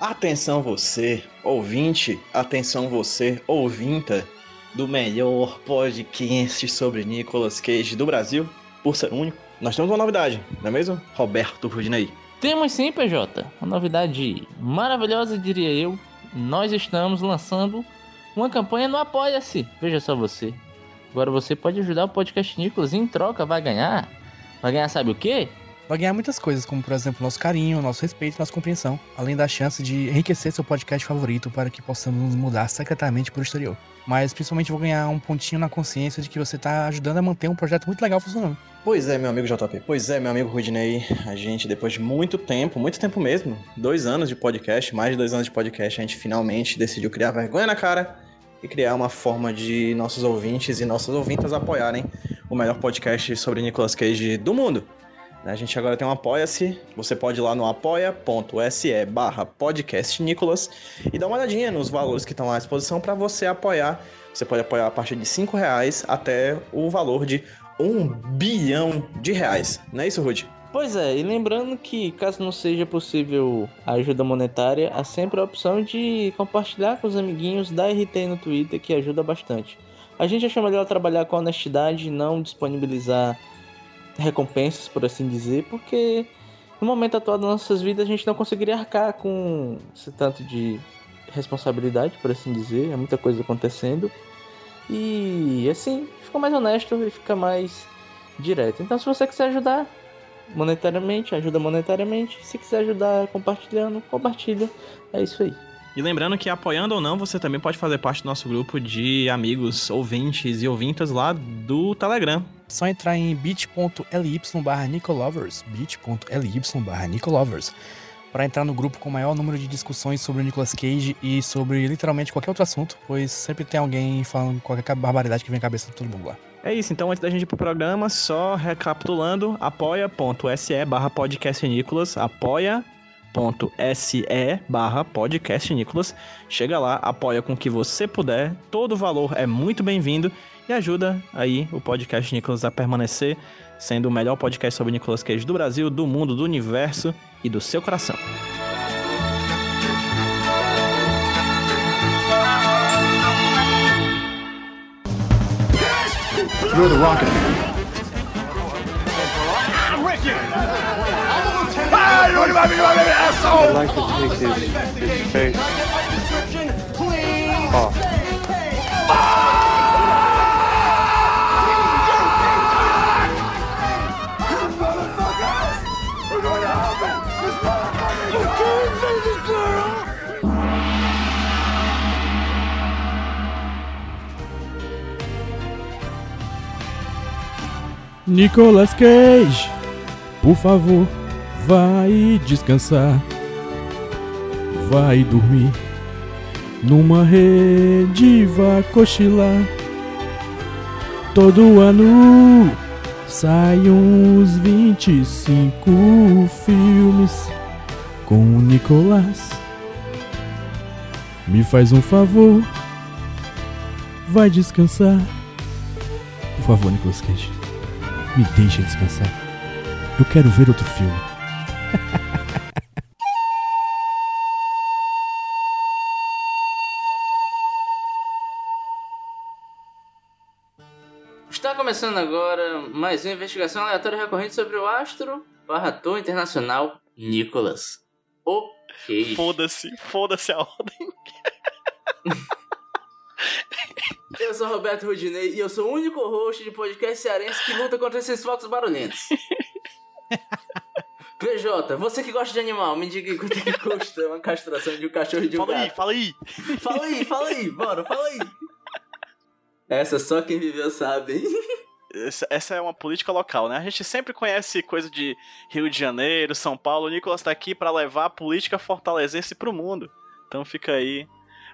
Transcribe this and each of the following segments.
Atenção você, ouvinte, atenção você, ouvinta do melhor podcast sobre Nicolas Cage do Brasil, por ser único. Nós temos uma novidade, não é mesmo, Roberto Rudinei? Temos sim, PJ. Uma novidade maravilhosa, diria eu. Nós estamos lançando uma campanha no Apoia-se. Veja só você. Agora você pode ajudar o podcast Nicolas e em troca vai ganhar. Vai ganhar sabe o quê? Vai ganhar muitas coisas, como por exemplo nosso carinho, nosso respeito e nossa compreensão, além da chance de enriquecer seu podcast favorito para que possamos nos mudar secretamente para o exterior. Mas principalmente vou ganhar um pontinho na consciência de que você está ajudando a manter um projeto muito legal funcionando. Pois é, meu amigo JP. Pois é, meu amigo Rudinei. A gente, depois de muito tempo, muito tempo mesmo, dois anos de podcast, mais de dois anos de podcast, a gente finalmente decidiu criar vergonha na cara e criar uma forma de nossos ouvintes e nossas ouvintas apoiarem o melhor podcast sobre Nicolas Cage do mundo. A gente agora tem um Apoia-se. Você pode ir lá no apoia.se barra podcastnicolas e dar uma olhadinha nos valores que estão à disposição para você apoiar. Você pode apoiar a partir de 5 reais até o valor de um bilhão de reais. Não é isso, Rudy? Pois é, e lembrando que caso não seja possível a ajuda monetária, há sempre a opção de compartilhar com os amiguinhos da RT no Twitter, que ajuda bastante. A gente acha melhor trabalhar com honestidade e não disponibilizar recompensas, por assim dizer, porque no momento atual das nossas vidas a gente não conseguiria arcar com esse tanto de responsabilidade, por assim dizer, é muita coisa acontecendo. E assim, fica mais honesto e fica mais direto. Então, se você quiser ajudar monetariamente, ajuda monetariamente. Se quiser ajudar compartilhando, compartilha. É isso aí. E lembrando que apoiando ou não, você também pode fazer parte do nosso grupo de amigos, ouvintes e ouvintas lá do Telegram. Só entrar em bit.ly barra Nicolovers, bit.ly barra Nicolovers, para entrar no grupo com o maior número de discussões sobre o Nicolas Cage e sobre literalmente qualquer outro assunto, pois sempre tem alguém falando qualquer barbaridade que vem à cabeça de todo mundo lá. É isso, então antes da gente ir pro programa, só recapitulando, apoia.se barra podcast Nicolas, apoia se barra podcast Nicolas. Chega lá, apoia com o que você puder. Todo valor é muito bem-vindo e ajuda aí o podcast Nicolas a permanecer sendo o melhor podcast sobre Nicolas Cage do Brasil, do mundo, do universo e do seu coração. Throw the rocket. I'm with you. Ah, you want me, asshole! I'd like to take his, his face off. Nicolas Cage, por favor, vai descansar. Vai dormir numa rede, vai cochilar. Todo ano saem uns 25 filmes com o Nicolas. Me faz um favor, vai descansar. Por favor, Nicolas Cage. Me deixa descansar. Eu quero ver outro filme. Está começando agora mais uma investigação aleatória recorrente sobre o astro barra ator internacional Nicholas. Ok. Foda-se, foda-se a ordem. Eu sou Roberto Rudinei e eu sou o único host de podcast cearense que luta contra esses focos barulhentos. PJ, você que gosta de animal, me diga quanto é que custa uma castração de um cachorro de um fala gato. Fala aí, fala aí! Fala aí, fala aí, bora, fala aí! Essa só quem viveu sabe, hein? Essa é uma política local, né? A gente sempre conhece coisa de Rio de Janeiro, São Paulo. O Nicolas tá aqui para levar a política fortalezense pro mundo. Então fica aí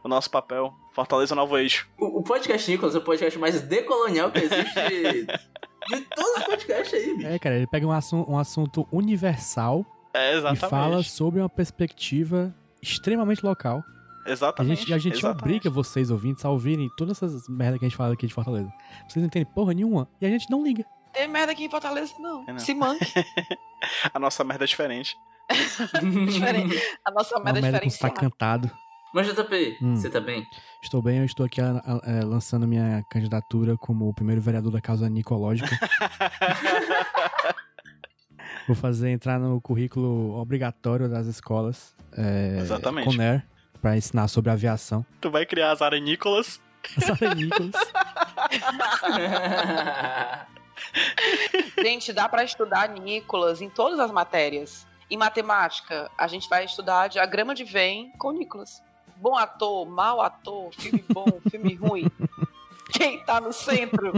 o nosso papel. Fortaleza Novo Eixo. O, o podcast Nicolas é o podcast mais decolonial que existe de todos os podcasts aí, bicho. É, cara, ele pega um, assunto, um assunto universal é, e fala sobre uma perspectiva extremamente local. Exatamente. A gente, a gente exatamente. obriga vocês, ouvintes, a ouvirem todas essas merdas que a gente fala aqui de Fortaleza. Vocês não entendem porra nenhuma e a gente não liga. tem merda aqui em Fortaleza, não. É, não. Se manque. A nossa merda é diferente. Diferente. A nossa merda é merda com diferenciada. sotaque cantado. Mas JP, Hum. você tá bem? Estou bem, eu estou aqui a- a- é, lançando minha candidatura como o primeiro vereador da causa nicológica. Vou fazer entrar no currículo obrigatório das escolas. É, Exatamente. Conner, para ensinar sobre aviação. Tu vai criar as arenícolas. Sara Nicholas. Gente, dá pra estudar Nicolas em todas as matérias. Em matemática, a gente vai estudar diagrama de Venn com Nicolas. Bom ator, mau ator, filme bom, filme ruim. Quem tá no centro?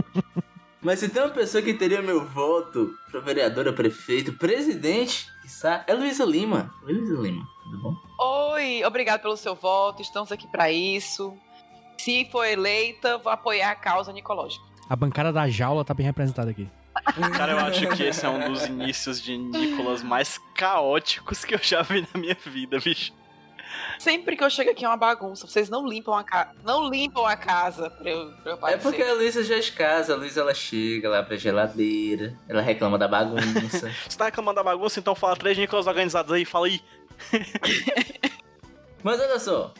Mas se tem uma pessoa que teria meu voto pra vereadora, prefeito, presidente, quiçá, é Luísa Lima. Oi, Luísa Lima, tudo bom? Oi, obrigado pelo seu voto, estamos aqui pra isso. Se for eleita, vou apoiar a causa nicológica. A bancada da jaula tá bem representada aqui. Cara, eu acho que esse é um dos inícios de Nicolas mais caóticos que eu já vi na minha vida, bicho. Sempre que eu chego aqui é uma bagunça. Vocês não limpam a casa, não limpam a casa pra eu, pra eu É porque a Luísa já é de casa, a Luísa ela chega lá pra geladeira, ela reclama da bagunça. Você tá reclamando da bagunça, então fala três Nicolas organizados aí, fala aí. Mas olha só,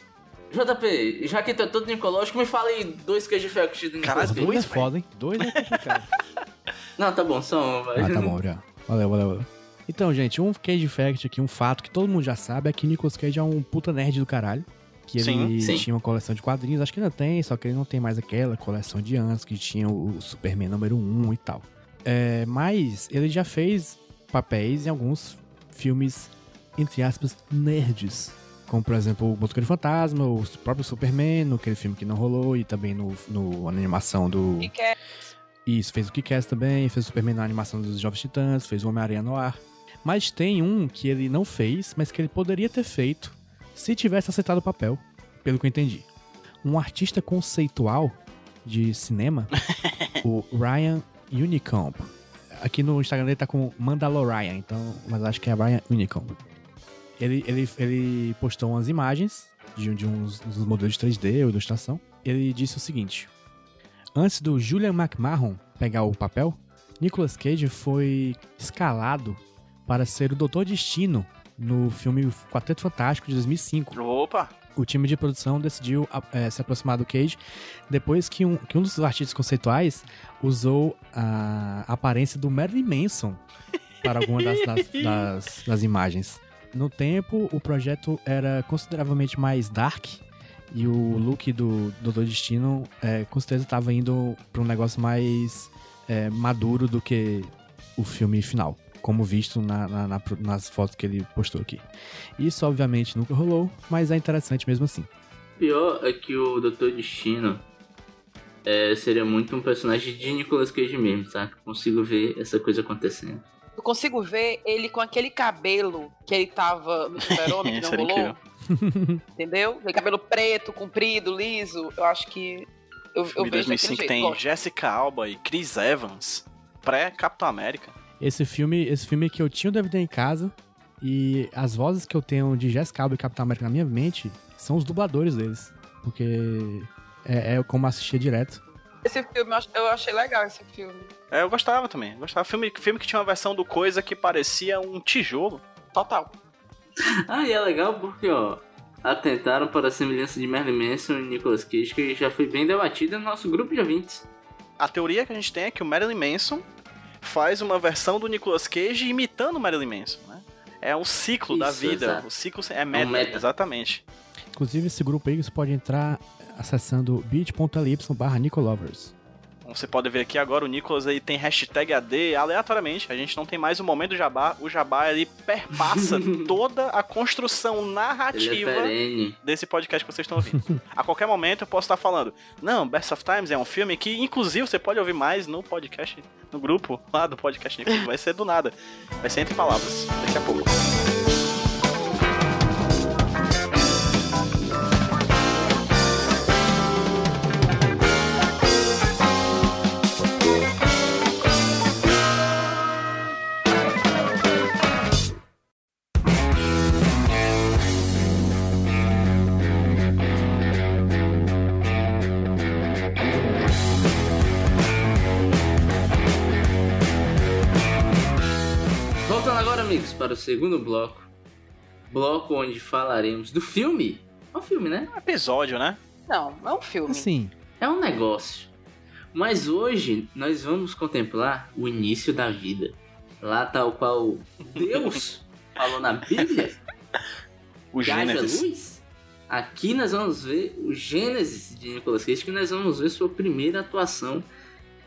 JP, já que tu é todo nicológico, me fala aí dois queijos de Caralho, Nicolas Cage. dois, é foda, hein? Dois é complicado. Não, tá bom, só um, vai. Ah, tá bom, já. Valeu, valeu, valeu. Então, gente, um Cage Fact aqui, um fato que todo mundo já sabe é que Nicolas Cage é um puta nerd do caralho. Que ele Sim, sim. tinha uma coleção de quadrinhos, acho que ainda tem, só que ele não tem mais aquela coleção de antes que tinha o Superman número 1 e tal. É, mas ele já fez papéis em alguns filmes, entre aspas, nerds. Como, por exemplo, o Motoqueiro Fantasma, o próprio Superman, no aquele filme que não rolou, e também no, no na animação do. E Isso, fez o Kick-Ass também, fez o Superman na animação dos Jovens Titãs, fez o Homem-Aranha no ar. Mas tem um que ele não fez, mas que ele poderia ter feito se tivesse aceitado o papel, pelo que eu entendi. Um artista conceitual de cinema, o Ryan Unicomb. Aqui no Instagram dele tá com Mandalorian, então, mas acho que é Ryan Unicomb. Ele, ele, ele postou umas imagens de, um- de uns, uns modelos de 3D ou ilustração. Ele disse o seguinte: Antes do Julian McMahon pegar o papel, Nicolas Cage foi escalado para ser o Doutor Destino no filme Quarteto Fantástico de 2005. Opa! O time de produção decidiu eh, se aproximar do Cage depois que um, que um dos artistas conceituais usou a aparência do Marilyn Manson para alguma das, das- das- das imagens. No tempo, o projeto era consideravelmente mais dark e o look do Doutor Destino eh, com certeza estava indo para um negócio mais eh, maduro do que o filme final, como visto na- na- na- nas fotos que ele postou aqui. Isso, obviamente, nunca rolou, mas é interessante mesmo assim. O pior é que o Doutor Destino é, seria muito um personagem de Nicolas Cage mesmo, sabe? Consigo ver essa coisa acontecendo. Eu consigo ver ele com aquele cabelo que ele tava no Super-Homem, que não rolou. Entendeu? Aquele cabelo preto, comprido, liso. Eu acho que. Eu, eu filme vejo daquele 2005 jeito. tem. Jessica Alba e Chris Evans, pré-Capitão América. Esse filme, esse filme que eu tinha o DVD em casa e as vozes que eu tenho de Jessica Alba e Capitão América na minha mente são os dubladores deles, porque é, é como assistia direto. Esse filme, eu ach- eu achei legal esse filme. É, eu gostava também. eu Gostava. Filme, filme que tinha uma versão do Coisa que parecia um tijolo. Total. Ah, e é legal porque, ó, atentaram para a semelhança de Marilyn Manson e Nicolas Cage, que já foi bem debatida no nosso grupo de ouvintes. A teoria que a gente tem é que o Marilyn Manson faz uma versão do Nicolas Cage imitando o Marilyn Manson, né? É um ciclo da Isso, vida. exato. O ciclo é meta, meta. exatamente. Inclusive, esse grupo aí você pode entrar acessando bit.ly barra Nicolovers. Como você pode ver aqui agora, o Nicolas aí tem hashtag AD aleatoriamente. A gente não tem mais o momento do jabá. O jabá ele perpassa toda a construção é narrativa perene. desse podcast que vocês estão ouvindo. a qualquer momento eu posso estar falando, não, Best of Times é um filme que, inclusive, você pode ouvir mais no podcast, no grupo lá do podcast Nicolas. Vai ser do nada. Vai ser entre palavras. Daqui a pouco. Segundo bloco. Bloco onde falaremos do filme. É um filme, né? Um episódio, né? Não, é um filme. Sim. É um negócio. Mas hoje nós vamos contemplar o início da vida. Lá tal qual Deus falou na Bíblia. O Gênesis. luz. Aqui nós vamos ver o Gênesis de Nicolas Cage, que nós vamos ver sua primeira atuação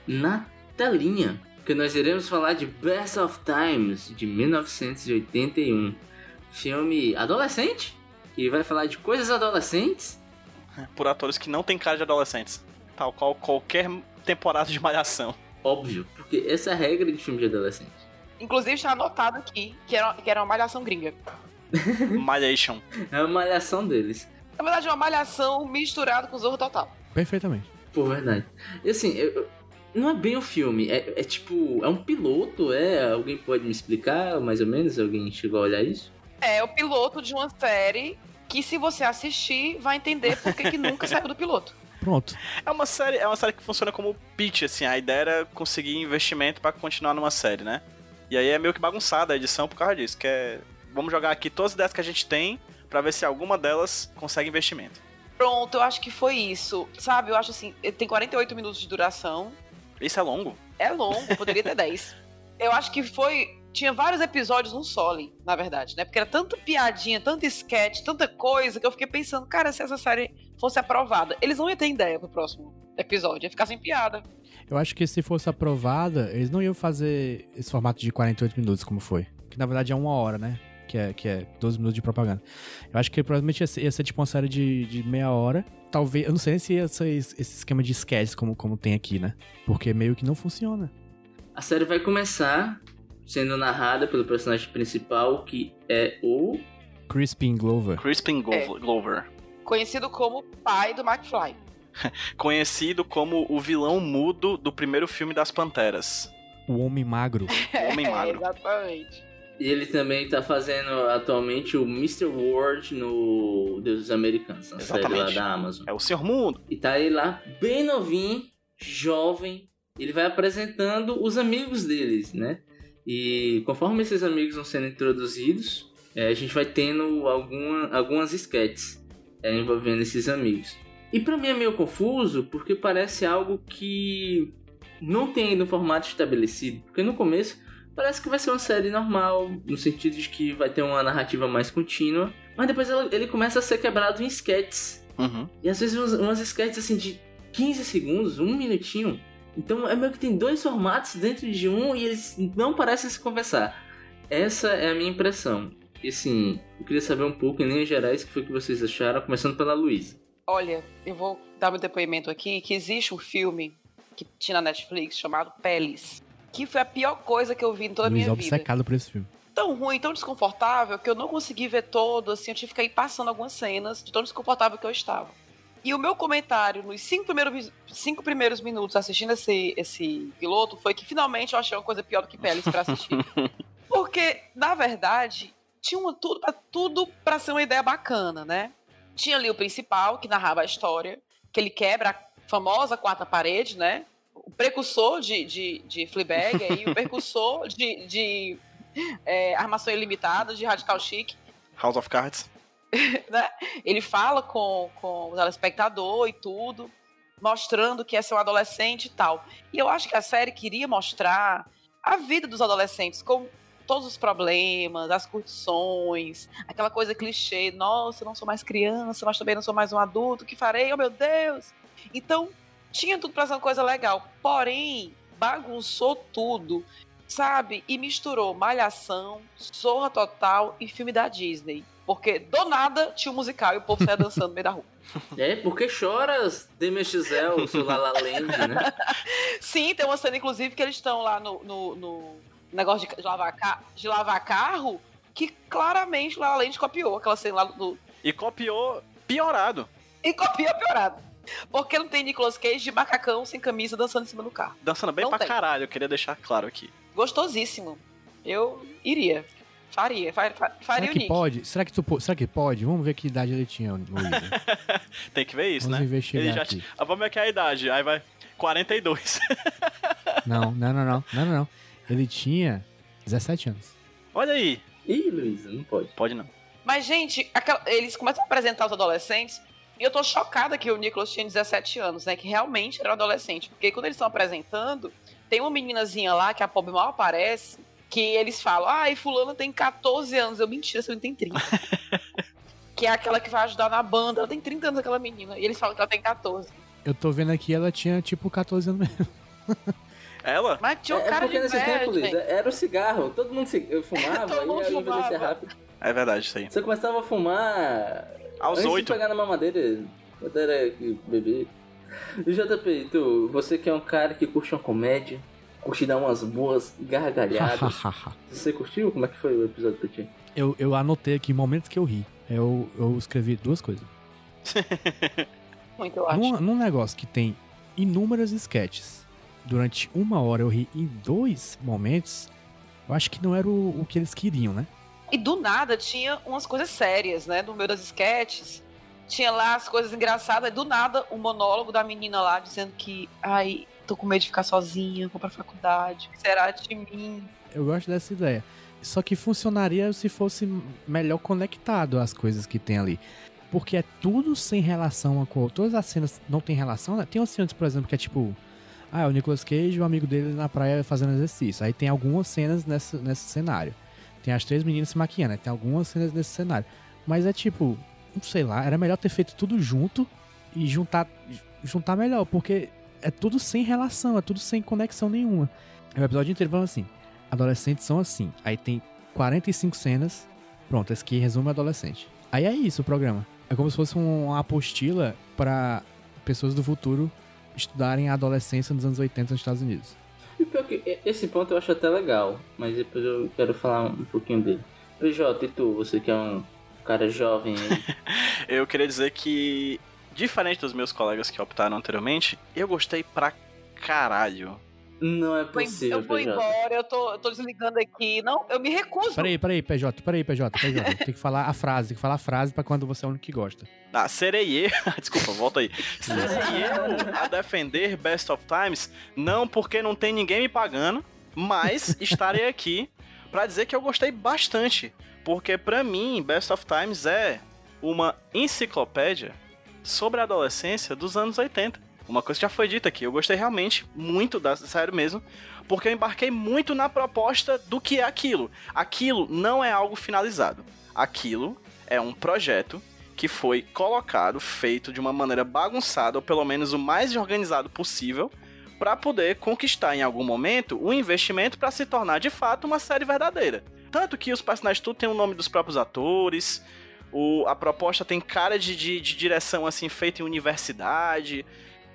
na telinha. Porque nós iremos falar de Best of Times, de 1981. Filme adolescente, que vai falar de coisas adolescentes. Por atores que não têm cara de adolescentes. Tal qual qualquer temporada de malhação. Óbvio, porque essa é a regra de filme de adolescente. Inclusive está anotado aqui que era, que era uma malhação gringa. Malhation. É a malhação deles. Na verdade, é uma malhação misturada com Zorro Total. Perfeitamente. Por verdade. E assim, eu- não é bem um filme, é, é tipo, é um piloto, é? Alguém pode me explicar mais ou menos? Alguém chegou a olhar isso? É o piloto de uma série que, se você assistir, vai entender por que que nunca saiu do piloto. Pronto. É uma série, é uma série que funciona como pitch, assim. A ideia era conseguir investimento pra continuar numa série, né? E aí é meio que bagunçada a edição por causa disso, que é vamos jogar aqui todas as ideias que a gente tem pra ver se alguma delas consegue investimento. Pronto, eu acho que foi isso. Sabe, eu acho assim, tem 48 minutos de duração. Isso é longo. É longo, poderia ter 10. Eu acho que foi. Tinha vários episódios num sole, na verdade, né? Porque era tanta piadinha, tanto sketch, tanta coisa, que eu fiquei pensando, cara, se essa série fosse aprovada, eles não iam ter ideia pro próximo episódio, ia ficar sem piada. Eu acho que se fosse aprovada, eles não iam fazer esse formato de 48 minutos como foi. Que na verdade é uma hora, né? Que é, que é 12 minutos de propaganda. Eu acho que provavelmente ia ser, ia ser tipo uma série de, de meia hora. Talvez. Eu não sei se ia ser esse esquema de sketches como, como tem aqui, né? Porque meio que não funciona. A série vai começar sendo narrada pelo personagem principal, que é o. Crispin Glover. Crispin Glo- Glover. Conhecido como pai do McFly. Conhecido como o vilão mudo do primeiro filme das Panteras. O Homem Magro. O Homem Magro. exatamente. E ele também tá fazendo atualmente o Mr. World no Deus dos Americanos, na série lá Exatamente. da Amazon. É o Senhor Mundo. E tá ele lá, bem novinho, jovem. Ele vai apresentando os amigos deles, né? E conforme esses amigos vão sendo introduzidos, é, a gente vai tendo alguma, algumas sketches é, envolvendo esses amigos. E pra mim é meio confuso, porque parece algo que não tem ainda um formato estabelecido. Porque no começo parece que vai ser uma série normal, no sentido de que vai ter uma narrativa mais contínua. Mas depois ela- ele começa a ser quebrado em sketches. Uhum. E às vezes umas, umas sketches assim de 15 segundos, um minutinho. Então é meio que tem dois formatos dentro de um e eles não parecem se conversar. Essa é a minha impressão. E assim, eu queria saber um pouco em linhas gerais o que foi que vocês acharam, começando pela Luísa. Olha, eu vou dar meu depoimento aqui, que existe um filme que tinha na Netflix chamado Peles. Que foi a pior coisa que eu vi em toda a minha vida. obcecado por esse filme. tão ruim, tão desconfortável, que eu não consegui ver todo, assim, eu tive que ir passando algumas cenas de tão desconfortável que eu estava. E o meu comentário nos cinco primeiros, cinco primeiros minutos assistindo esse, esse piloto foi que finalmente eu achei uma coisa pior do que Peles pra assistir. Porque, na verdade, tinha uma- tudo pra, tudo pra ser uma ideia bacana, né? Tinha ali o principal, que narrava a história, que ele quebra a famosa quarta parede, né? O precursor de, de, de Fleabag aí, o precursor de, de é, armação ilimitada, de Radical Chic, House of Cards. né? Ele fala com, com o telespectador e tudo, mostrando que é ser um adolescente e tal. E eu acho que a série queria mostrar a vida dos adolescentes com todos os problemas, as curtições, aquela coisa clichê, nossa, eu não sou mais criança, mas também não sou mais um adulto, o que farei? Oh meu Deus! Então, tinha tudo pra ser uma coisa legal, porém, bagunçou tudo, sabe? E misturou Malhação, Zorra Total e filme da Disney. Porque do nada tinha um musical e o povo saia dançando no meio da rua. É, porque choras, Demi Giselle, seu La La Land, né? Sim, tem uma cena, inclusive, que eles estão lá no, no, no negócio de, de lavar, de lavar carro, que claramente o La La Land copiou aquela cena lá do. E copiou piorado. E copia piorado. Porque não tem Nicolas Cage de macacão sem camisa dançando em cima do carro. Dançando bem Não pra tem. caralho, eu queria deixar claro aqui. Gostosíssimo. Eu iria. Faria. fa- fa- Faria Será o que Nick. pode? Será que, tu, será que pode? Vamos ver que idade ele tinha, Luísa. Tem que ver isso, Vamos né? investigar Ele já aqui. t- Ah, Vamos ver aqui a idade. Aí vai 42. Não, não, não, não, não, não, não. Ele tinha 17 anos. Olha aí. Ih, Luísa, não pode. Pode não. Mas, gente, aquela- eles começam a apresentar os adolescentes e eu tô chocada que o Nicholas tinha 17 anos, né? Que realmente era um adolescente. Porque quando eles estão apresentando, tem uma meninazinha lá que a pobre mal aparece, que eles falam, ah, e fulano tem 14 anos. Eu, mentira, você não tem 30. que é aquela que vai ajudar na banda. Ela tem 30 anos, aquela menina. E eles falam que ela tem 14. Eu tô vendo aqui, ela tinha tipo 14 anos mesmo. Ela? Mas tinha um é, é cara porque de nesse velho, tempo, gente. era o cigarro. Todo mundo se- fumava Todo mundo e ia envelhecer fumava. rápido. É verdade isso aí. Você começava a fumar Aos antes oito. de pegar na mamadeira, quando era bebê. JP, tu, você que é um cara que curte uma comédia, curte dar umas boas gargalhadas. você curtiu? Como é que foi o episódio pra ti? eu, eu anotei aqui momentos que eu ri. Eu, eu escrevi duas coisas. Muito, eu acho. Num, num negócio que tem inúmeras sketches, durante uma hora eu ri em dois momentos, eu acho que não era o, o que eles queriam, né? E do nada tinha umas coisas sérias, né? No meio das sketches. Tinha lá as coisas engraçadas. E do nada, o monólogo da menina lá dizendo que, ai, tô com medo de ficar sozinha, vou pra faculdade. O que será de mim? Eu gosto dessa ideia. Só que funcionaria se fosse melhor conectado às coisas que tem ali. Porque é tudo sem relação com a outra. Todas as cenas não tem relação, né? Tem umas cenas, por exemplo, que é tipo. Ah, é o Nicolas Cage e o amigo dele na praia fazendo exercício. Aí tem algumas cenas nesse cenário. Tem as três meninas se maquiando, aí tem algumas cenas nesse cenário. Mas é tipo, não sei lá, era melhor ter feito tudo junto e juntar, juntar melhor, porque é tudo sem relação, é tudo sem conexão nenhuma. O episódio inteiro falando assim: adolescentes são assim. Aí tem 45 cenas. Pronto, esse aqui resume adolescente. Aí é isso o programa. É como se fosse um- uma apostila para pessoas do futuro estudarem a adolescência nos anos 80 nos Estados Unidos. E pior que esse ponto eu acho até legal, mas depois eu quero falar um pouquinho dele. PJ, e tu, você que é um cara jovem Eu queria dizer que, diferente dos meus colegas que optaram anteriormente, eu gostei pra caralho. Não é possível, eu vou PJ. embora, eu tô, eu tô desligando aqui. Não, eu me recuso. Peraí, peraí, PJ, peraí, PJ, PJ. Tem que falar a frase, tem que falar a frase pra quando você é o único que gosta. Ah, serei eu. Desculpa, volta aí. Serei eu a defender Best of Times, não porque não tem ninguém me pagando, mas estarei aqui pra dizer que eu gostei bastante. Porque pra mim, Best of Times é uma enciclopédia sobre a adolescência dos anos 80. Uma coisa que já foi dita aqui, eu gostei realmente muito, da, sério mesmo, porque eu embarquei muito na proposta do que é aquilo. Aquilo não é algo finalizado. Aquilo é um projeto que foi colocado, feito de uma maneira bagunçada, ou pelo menos o mais organizado possível, para poder conquistar em algum momento o investimento para se tornar de fato uma série verdadeira. Tanto que os personagens tudo têm o nome dos próprios atores, o, a proposta tem cara de, de, de direção assim feita em universidade,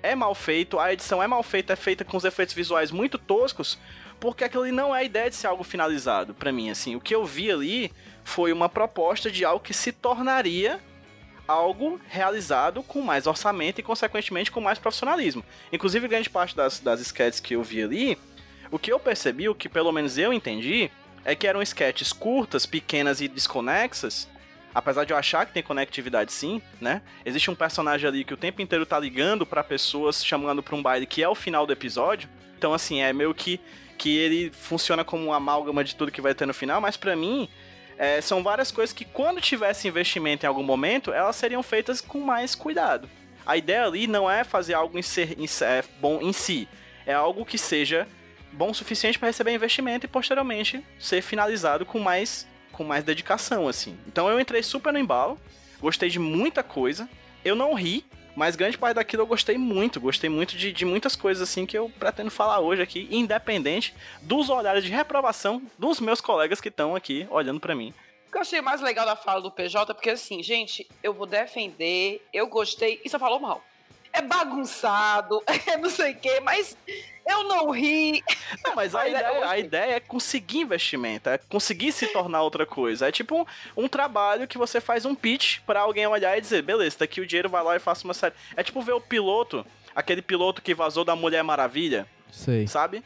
é mal feito, a edição é mal feita, é feita com os efeitos visuais muito toscos, porque aquilo ali não é a ideia de ser algo finalizado para mim, assim. O que eu vi ali foi uma proposta de algo que se tornaria algo realizado com mais orçamento e, consequentemente, com mais profissionalismo. Inclusive, grande parte das, das sketches que eu vi ali, o que eu percebi, o que pelo menos eu entendi, é que eram sketches curtas, pequenas e desconexas, apesar de eu achar que tem conectividade sim, né? Existe um personagem ali que o tempo inteiro tá ligando pra pessoas, chamando pra um baile, que é o final do episódio. Então, assim, é meio que, que ele funciona como uma amálgama de tudo que vai ter no final, mas pra mim, é, são várias coisas que quando tivesse investimento em algum momento, elas seriam feitas com mais cuidado. A ideia ali não é fazer algo em ser, em ser- é, bom em si, é algo que seja bom o suficiente para receber investimento e posteriormente ser finalizado com mais com mais dedicação assim. Então eu entrei super no embalo, gostei de muita coisa. Eu não ri, mas grande parte daquilo eu gostei muito, gostei muito de, de muitas coisas assim que eu pretendo falar hoje aqui, independente dos olhares de reprovação dos meus colegas que estão aqui olhando para mim. O que eu achei mais legal da fala do PJ, porque assim, gente, eu vou defender, eu gostei, e só falou mal. É bagunçado, é não sei o quê, mas eu não ri. Não, mas a, é, ideia, a gostei. ideia é conseguir investimento, é conseguir se tornar outra coisa. É tipo um, um trabalho que você faz um pitch pra alguém olhar e dizer, beleza, daqui o dinheiro vai lá e faça uma série. É tipo ver o piloto, aquele piloto que vazou da Mulher Maravilha, Sei. sabe?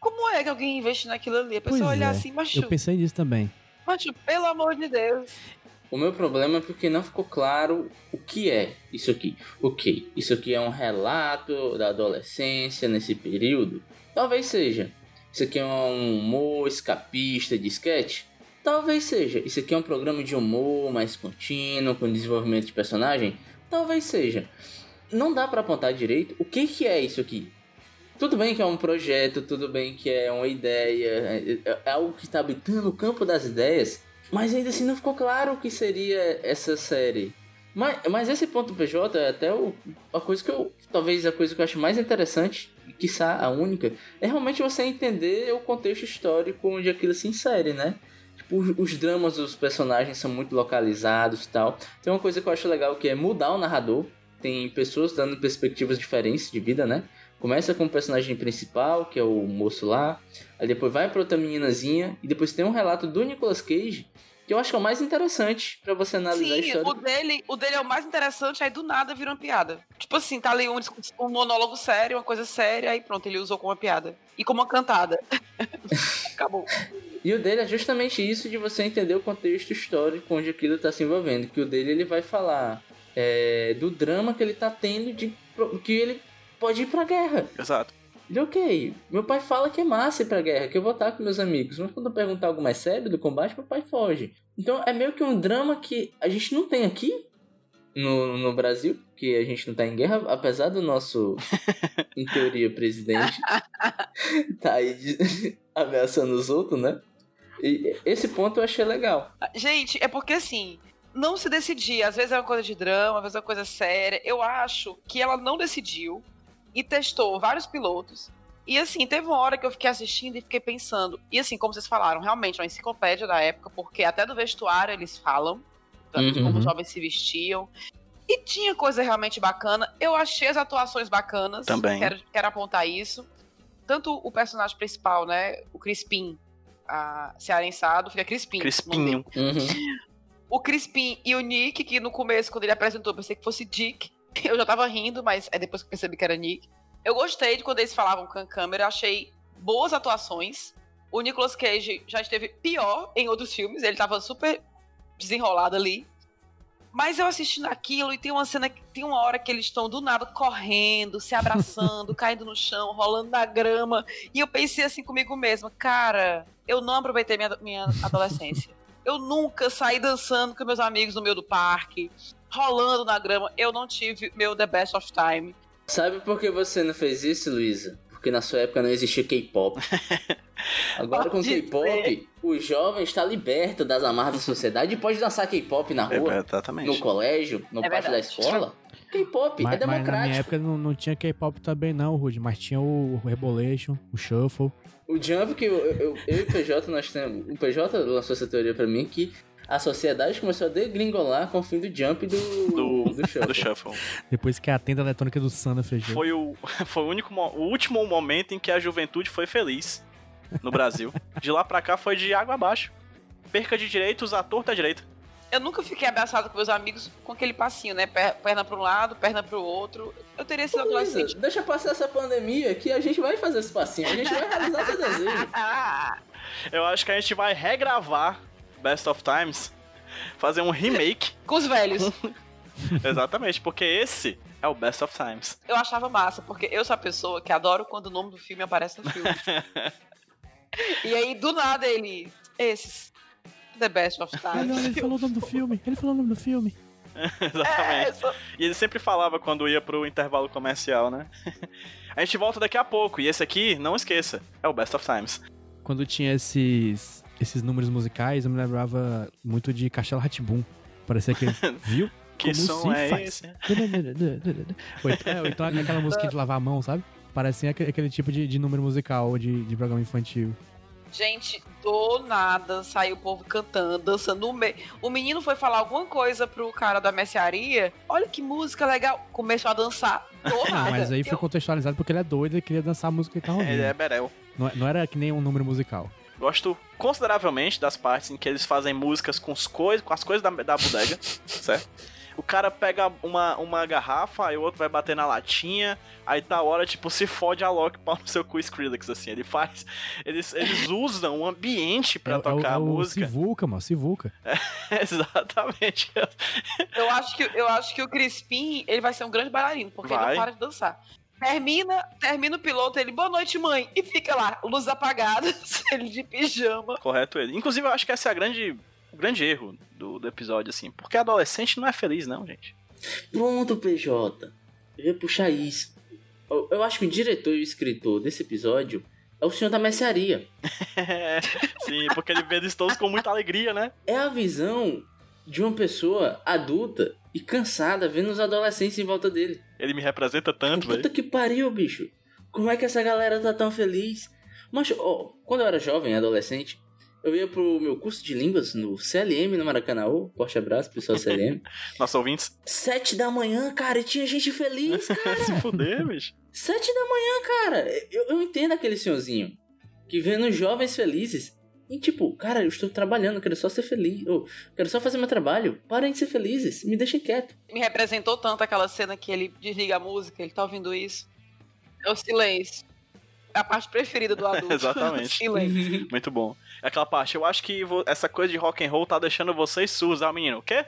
Como é que alguém investe naquilo ali? A pessoa Pois olhar é. assim, macho, Eu pensei nisso também. macho, pelo amor de Deus. O meu problema é porque não ficou claro o que é isso aqui. Ok, isso aqui é um relato da adolescência nesse período? Talvez seja. Isso aqui é um humor escapista de sketch? Talvez seja. Isso aqui é um programa de humor mais contínuo, com desenvolvimento de personagem? Talvez seja. Não dá para apontar direito o que, que é isso aqui. Tudo bem que é um projeto, tudo bem que é uma ideia, é, é, é algo que está habitando o campo das ideias, mas ainda assim não ficou claro o que seria essa série. Mas, mas esse ponto PJ é até o, a coisa que eu. Talvez a coisa que eu acho mais interessante, e quiçá a única, é realmente você entender o contexto histórico onde aquilo se insere, né? Tipo, os, os dramas dos personagens são muito localizados e tal. Tem uma coisa que eu acho legal que é mudar o narrador. Tem pessoas dando perspectivas diferentes de vida, né? Começa com o personagem principal, que é o moço lá. Aí depois vai pra outra meninazinha. E depois tem um relato do Nicolas Cage que eu acho que é o mais interessante para você analisar Sim, a história. O dele, o dele é o mais interessante, aí do nada vira uma piada. Tipo assim, tá ali um, um monólogo sério, uma coisa séria, aí pronto, ele usou como uma piada. E como uma cantada. Acabou. E o dele é justamente isso de você entender o contexto histórico onde aquilo tá se envolvendo. Que o dele ele vai falar é, do drama que ele tá tendo de que ele pode ir pra guerra. Exato. Ele, ok, meu pai fala que é massa ir pra guerra, que eu vou estar com meus amigos. Mas quando eu perguntar algo mais sério do combate, meu pai foge. Então é meio que um drama que a gente não tem aqui no, no Brasil, que a gente não tá em guerra, apesar do nosso, em teoria, presidente tá aí de, ameaçando os outros, né? E esse ponto eu achei legal. Gente, é porque assim, não se decidir. Às vezes é uma coisa de drama, às vezes é uma coisa séria. Eu acho que ela não decidiu e testou vários pilotos. E assim, teve uma hora que eu fiquei assistindo e fiquei pensando. E assim, como vocês falaram, realmente é uma enciclopédia da época, porque até do vestuário eles falam, uhum. como os jovens se vestiam. E tinha coisa realmente bacana. Eu achei as atuações bacanas. Também. Quero, quero apontar isso. Tanto o personagem principal, né? O Crispim, a cearensado, fica Crispim. Crispinho. Uhum. O Crispim e o Nick, que no começo, quando ele apresentou, eu pensei que fosse Dick. Eu já tava rindo, mas é depois que percebi que era Nick. Eu gostei de quando eles falavam com a câmera, achei boas atuações. O Nicolas Cage já esteve pior em outros filmes, ele tava super desenrolado ali. Mas eu assistindo aquilo e tem uma cena, tem uma hora que eles estão do nada correndo, se abraçando, caindo no chão, rolando na grama. E eu pensei assim comigo mesma, cara, eu não aproveitei minha, minha adolescência. Eu nunca saí dançando com meus amigos no meio do parque rolando na grama. Eu não tive meu The Best of Time. Sabe por que você não fez isso, Luísa? Porque na sua época não existia K-pop. Agora com K-pop, o jovem está liberto das amarras da sociedade e pode dançar K-pop na rua, é, no colégio, no é pátio da escola. K-pop é democrático. Mas na minha época não, não tinha K-pop também não, Rude, mas tinha o Rebolation, o Shuffle. O Jump que eu, eu, eu e o PJ, nós temos... O PJ lançou essa teoria pra mim que a sociedade começou a degringolar com o fim do Jump do, do, do, shuffle. do Shuffle. Depois que a tenda eletrônica do Sana fechou. Foi o, foi o, único, o último momento em que a juventude foi feliz no Brasil. de lá pra cá foi de água abaixo. Perca de direitos, a torta direita. Eu nunca fiquei abraçado com meus amigos com aquele passinho, né? Perna para um lado, perna para o outro. Eu teria sido adolescente. Deixa passar essa pandemia que a gente vai fazer esse passinho. A gente vai realizar seu desejo. Eu acho que a gente vai regravar Best of Times, fazer um remake. Com os velhos. Exatamente, porque esse é o Best of Times. Eu achava massa, porque eu sou a pessoa que adoro quando o nome do filme aparece no filme. e aí, do nada, ele. Esses. The Best of Times. Ele, ele falou o nome do filme. Ele falou o nome do filme. Exatamente. É, só... E ele sempre falava quando ia pro intervalo comercial, né? a gente volta daqui a pouco. E esse aqui, não esqueça, é o Best of Times. Quando tinha esses esses números musicais, eu me lembrava muito de Castelo Ratibum. Parecia que, viu? que Como som é faz? esse? ou, então, ou então aquela música de lavar a mão, sabe? Parecia aquele, aquele tipo de, de, número musical de, de programa infantil. Gente, do nada saiu o povo cantando, dançando no meio. O menino foi falar alguma coisa pro cara da mercearia. Olha que música legal. Começou a dançar do nada. Mas aí foi contextualizado porque ele é doido e queria dançar a música que ele tava ouvindo. Ele é berel. Não, não era que nem um número musical. Gosto consideravelmente das partes em que eles fazem músicas com, os com as coisas da, da bodega, certo? O cara pega uma, uma garrafa, aí o outro vai bater na latinha, aí tá a hora, tipo, se fode a Loki pau no seu cu Skrillex, assim. Ele faz. Eles, eles usam o ambiente para é, tocar é o, a música. Sivuca, mano, Sivuca. É, exatamente. Eu acho, que, eu acho que o Crispim, ele vai ser um grande bailarino, porque vai. ele não para de dançar. Termina, termina o piloto, ele, boa noite, mãe. E fica lá, luzes apagadas, ele de pijama. Correto ele. Inclusive, eu acho que esse é a grande, o grande erro do, do episódio, assim. Porque adolescente não é feliz, não, gente. Pronto, PJ. Eu ia puxar isso. Eu, eu acho que o diretor e o escritor desse episódio é o senhor da mercearia. Sim, porque ele vê eles todos com muita alegria, né? É a visão de uma pessoa adulta e cansada vendo os adolescentes em volta dele. Ele me representa tanto, Puta velho. que pariu, bicho. Como é que essa galera tá tão feliz? Mas, ó, quando eu era jovem, adolescente, eu ia pro meu curso de línguas no CLM no Maracanã. Forte abraço, pessoal do CLM. Nossos ouvintes. Sete da manhã, cara, e tinha gente feliz, cara. Se fuder, bicho. Sete da manhã, cara. Eu, eu entendo aquele senhorzinho que vendo jovens felizes. E tipo, cara, eu estou trabalhando, eu quero só ser feliz. Eu quero só fazer meu trabalho. Parem de ser felizes, me deixem quieto. Me representou tanto aquela cena que ele desliga a música, ele tá ouvindo isso. É o silêncio. É a parte preferida do adulto. Exatamente. silêncio. Muito bom. É Aquela parte, eu acho que essa coisa de rock and roll tá deixando vocês surdos, ah, menino. O quê?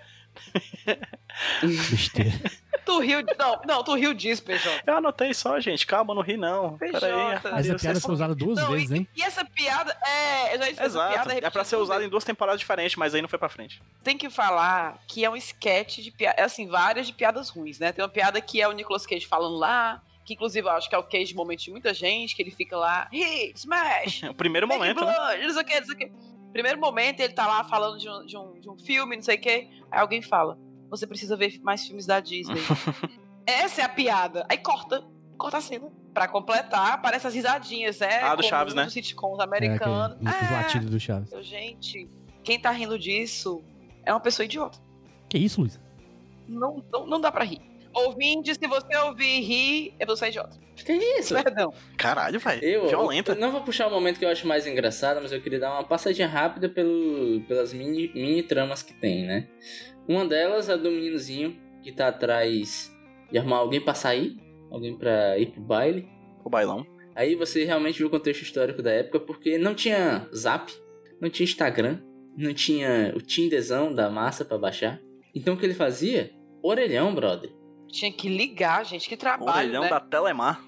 Besteira. Tu riu. Não, não, tu riu disso, PJ. Eu anotei só, gente. Calma, não ri não. PJ. Pera aí. Mas Essa piada foi usada duas Não, vezes, e, hein? e essa piada. É, eu já disse essa Exato. piada É pra ser vezes. em duas temporadas diferentes, mas aí não foi pra frente. Tem que falar que é um sketch de piada. Assim, várias de piadas ruins, né? Tem uma piada que é o Nicolas Cage falando lá. Que inclusive eu acho que é o Cage momento de muita gente, que ele fica lá, hit, smash, O primeiro momento, né? blood, não sei o que, não sei o que. Primeiro momento, ele tá lá falando de um, de um, de um filme, não sei o que. Aí alguém fala: Você precisa ver mais filmes da Disney. Essa é a piada. Aí corta, corta a cena. Pra completar, aparece as risadinhas, né? Ah, do comum Chaves, né? Dos sitcoms É, americanos. aquele- os Ah, latidos do Chaves. eu, gente, quem tá rindo disso é uma pessoa idiota. Que isso, Luiz? Não, não, não dá pra rir. Ouvinte, se você ouvir rir, é você idiota. Que isso? Perdão. Caralho, velho. Eu, Violenta. eu não vou puxar o momento que eu acho mais engraçado, mas eu queria dar uma passadinha rápida pelo, pelas mini, mini tramas que tem, né? Uma delas é do meninozinho que tá atrás de arrumar alguém pra sair, alguém pra ir pro baile. O bailão. Aí você realmente viu o contexto histórico da época, porque não tinha Zap, não tinha Instagram, não tinha o Tinderzão da massa pra baixar. Então o que ele fazia? Orelhão, brother. Tinha que ligar, gente, que trabalho, orelhão né? da Telemar.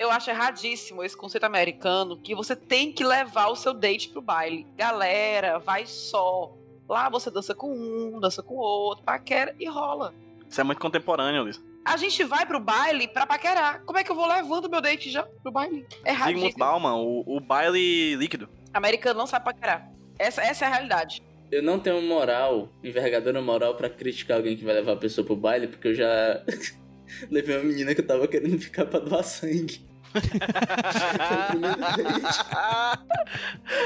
Eu acho erradíssimo esse conceito americano que você tem que levar o seu date pro baile. Galera, vai só. Lá você dança com um, dança com o outro, paquera e rola. Isso é muito contemporâneo, Luiz. A gente vai pro baile pra paquerar. Como é que eu vou levando meu date já pro baile? É Zygmunt erradíssimo. Bauman, o, o baile líquido. Americano não sabe paquerar. Essa, essa é a realidade. Eu não tenho moral, envergadura moral pra criticar alguém que vai levar a pessoa pro baile, porque eu já levei uma menina que eu tava querendo ficar pra doar sangue. Foi o primeiro date.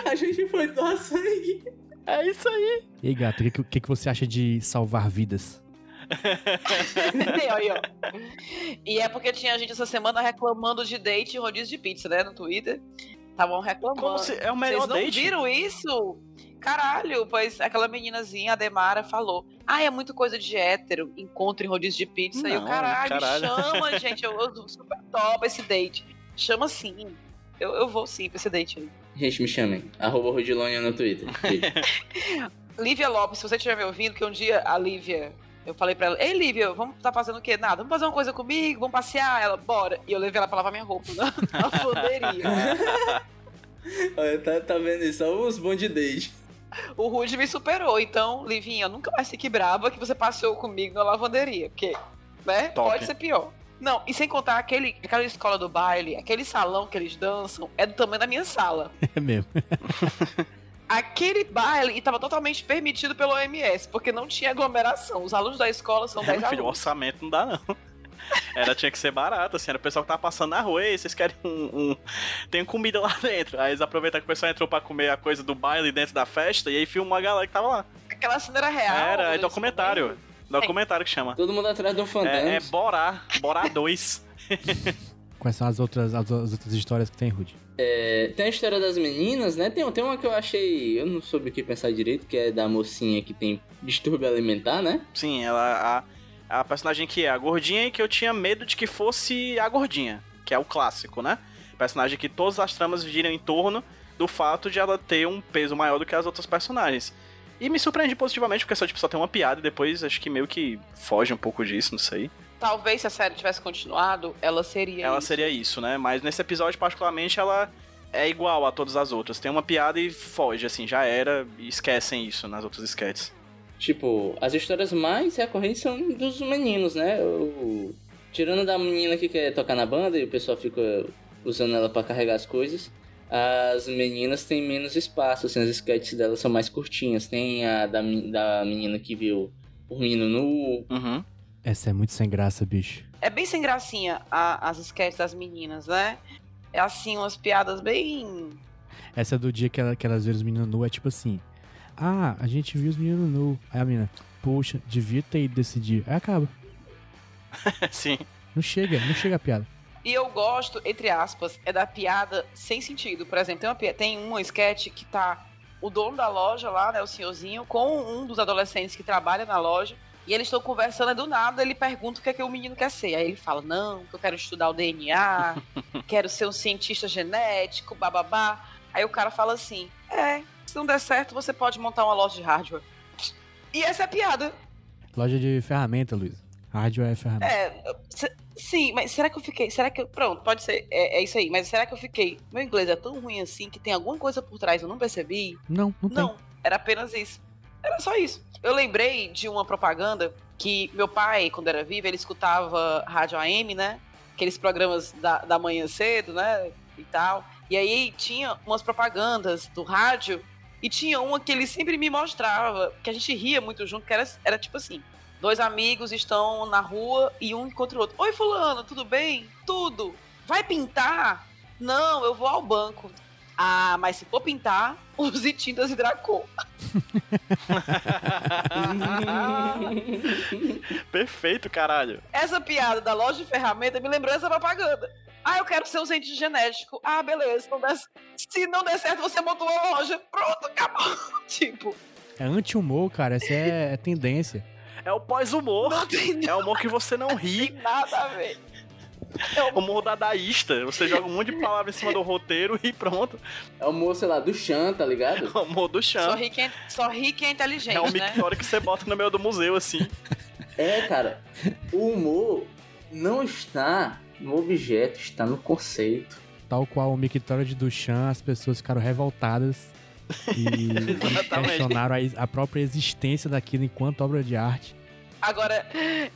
A gente foi doar sangue. É isso aí. E aí, gato, o que, que, que você acha de salvar vidas? Aí, ó. E é porque tinha gente essa semana reclamando de date e rodízio de pizza, né? No Twitter. Estavam reclamando. Se é o melhor Vocês não date. viram isso? Caralho, pois aquela meninazinha, a Demara, falou: Ah, é muito coisa de hétero, encontro em rodízio de pizza. e eu, Não, caralho, caralho. chama, gente. Eu, eu super top esse date. Chama sim. Eu, eu vou sim pra esse date aí. Gente, me chamem. Arroba Rodilônia no Twitter. Lívia Lopes, se você estiver me ouvindo, que um dia a Lívia. Eu falei pra ela, ei Lívia, vamos tá fazendo o quê? Nada, vamos fazer uma coisa comigo, vamos passear? Ela, bora. E eu levei ela pra lavar minha roupa na, na lavanderia. Olha, tá, tá vendo isso? Só os bons de date. O Rude me superou, então, Livinha, nunca mais fique brava que você passeou comigo na lavanderia, porque, né, Top. pode ser pior. Não, e sem contar aquele, aquela escola do baile, aquele salão que eles dançam, é do tamanho da minha sala. É mesmo. Aquele baile estava totalmente permitido pelo OMS, porque não tinha aglomeração. Os alunos da escola são É, 10 meu filho, o alunos. orçamento não dá, não. Era, tinha que ser barato, assim, era o pessoal que tava passando na rua, e vocês querem um, um- Tem comida lá dentro. Aí eles aproveitaram que o pessoal entrou pra comer a coisa do baile dentro da festa, e aí filmou a galera que tava lá. Aquela cena era real. Era, é documentário. Documentário que chama. Todo mundo atrás do fandango. É, é Borá, Borá 2. Quais são as outras, as, as outras histórias que tem, Rude? É, tem a história das meninas, né? Tem, tem uma que eu achei. Eu não soube o que pensar direito, que é da mocinha que tem distúrbio alimentar, né? Sim, ela. A, a personagem que é a gordinha e que eu tinha medo de que fosse a gordinha, que é o clássico, né? Personagem que todas as tramas giram em torno do fato de ela ter um peso maior do que as outras personagens. E me surpreendi positivamente, porque só, tipo, só tem uma piada e depois acho que meio que foge um pouco disso, não sei. Talvez se a série tivesse continuado, ela seria Ela isso. seria isso, né? Mas nesse episódio, particularmente, ela é igual a todas as outras. Tem uma piada e foge, assim, já era, e esquecem isso nas outras sketches. Tipo, as histórias mais recorrentes são dos meninos, né? O... Tirando da menina que quer tocar na banda e o pessoal fica usando ela pra carregar as coisas, as meninas têm menos espaço, assim, as sketches delas são mais curtinhas. Tem a da, da menina que viu o menino nu. Uhum. Essa é muito sem graça, bicho. É bem sem gracinha a- as sketches das meninas, né? É assim, umas piadas bem. Essa é do dia que, ela, que elas viram os meninos nu, é tipo assim. Ah, a gente viu os meninos nu. Aí a menina, poxa, devia ter ido desse dia. Aí acaba. Sim. Não chega, não chega a piada. E eu gosto, entre aspas, é da piada sem sentido. Por exemplo, tem uma, tem uma sketch que tá o dono da loja lá, né, o senhorzinho, com um dos adolescentes que trabalha na loja. E eles estão conversando, e do nada ele pergunta o que é que o menino quer ser. Aí ele fala: Não, que eu quero estudar o DNA, quero ser um cientista genético, bababá. Aí o cara fala assim: É, se não der certo, você pode montar uma loja de hardware. E essa é a piada. Loja de ferramenta, Luiz. Hardware é ferramenta. É, sim, mas será que eu fiquei. Será que eu. Pronto, pode ser. É, é isso aí. Mas será que eu fiquei. Meu inglês é tão ruim assim que tem alguma coisa por trás, eu não percebi? Não, não tem. Não, era apenas isso. Era só isso. Eu lembrei de uma propaganda que meu pai, quando era vivo, ele escutava rádio AM, né? Aqueles programas da, da manhã cedo, né? E tal. E aí tinha umas propagandas do rádio e tinha uma que ele sempre me mostrava, que a gente ria muito junto, que era, era tipo assim. Dois amigos estão na rua e um encontra o outro. Oi, fulano, tudo bem? Tudo. Vai pintar? Não, eu vou ao banco. Ah, mas se for pintar, use tintas Hidracor. Perfeito, caralho. Essa piada da loja de ferramenta me lembrou essa propaganda. Ah, eu quero ser cientista genético. Ah, beleza. Se não der, se não der certo, você montou uma loja. Pronto, acabou. tipo, É anti-humor, cara. Essa é, é tendência. É o pós-humor. não tem É o humor que você não ri. nada a ver. O humor dadaísta. Você joga um monte de palavra em cima do roteiro e pronto. É o moço, sei lá, do Chan, tá ligado? O humor do Só chão. ri quem, só ri quem é inteligente, É um né? mictório que você bota no meio do museu, assim. É, cara, o humor não está no objeto, está no conceito. Tal qual o Mictório de Duchamp, as pessoas ficaram revoltadas e questionaram a, a própria existência daquilo enquanto obra de arte. Agora,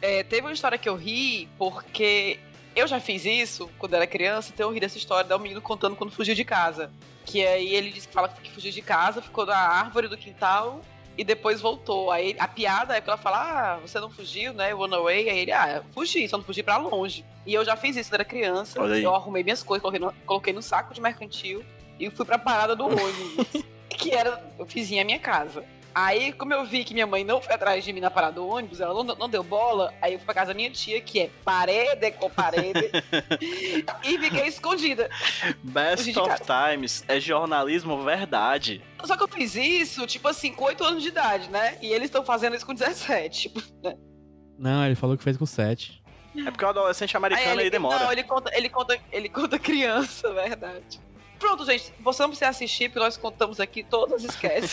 é, teve uma história que eu ri porque eu já fiz isso quando era criança, então eu ri dessa história da um menino contando quando fugiu de casa. Que aí ele disse que fala que fugiu de casa, ficou na árvore do quintal e depois voltou. Aí a piada é que ela fala: Ah, você não fugiu, né? Run away. Aí ele, ah, fugi, só não fugi pra longe. E eu já fiz isso quando era criança. Eu arrumei minhas coisas, coloquei no, coloquei no saco de mercantil e fui pra parada do ônibus. que era eu vizinha a minha casa. Aí, como eu vi que minha mãe não foi atrás de mim na parada do ônibus, ela não, não deu bola, aí eu fui pra casa da minha tia, que é parede com parede, e fiquei escondida. Best of. Times é jornalismo verdade. Só que eu fiz isso, tipo assim, com 8 anos de idade, né? E eles estão fazendo isso com 17. Tipo, né? Não, ele falou que fez com 7. É porque o adolescente americano Aí aí, demora. Não, ele conta, ele conta, ele conta criança, verdade. Pronto, gente, você não precisa assistir, porque nós contamos aqui todas.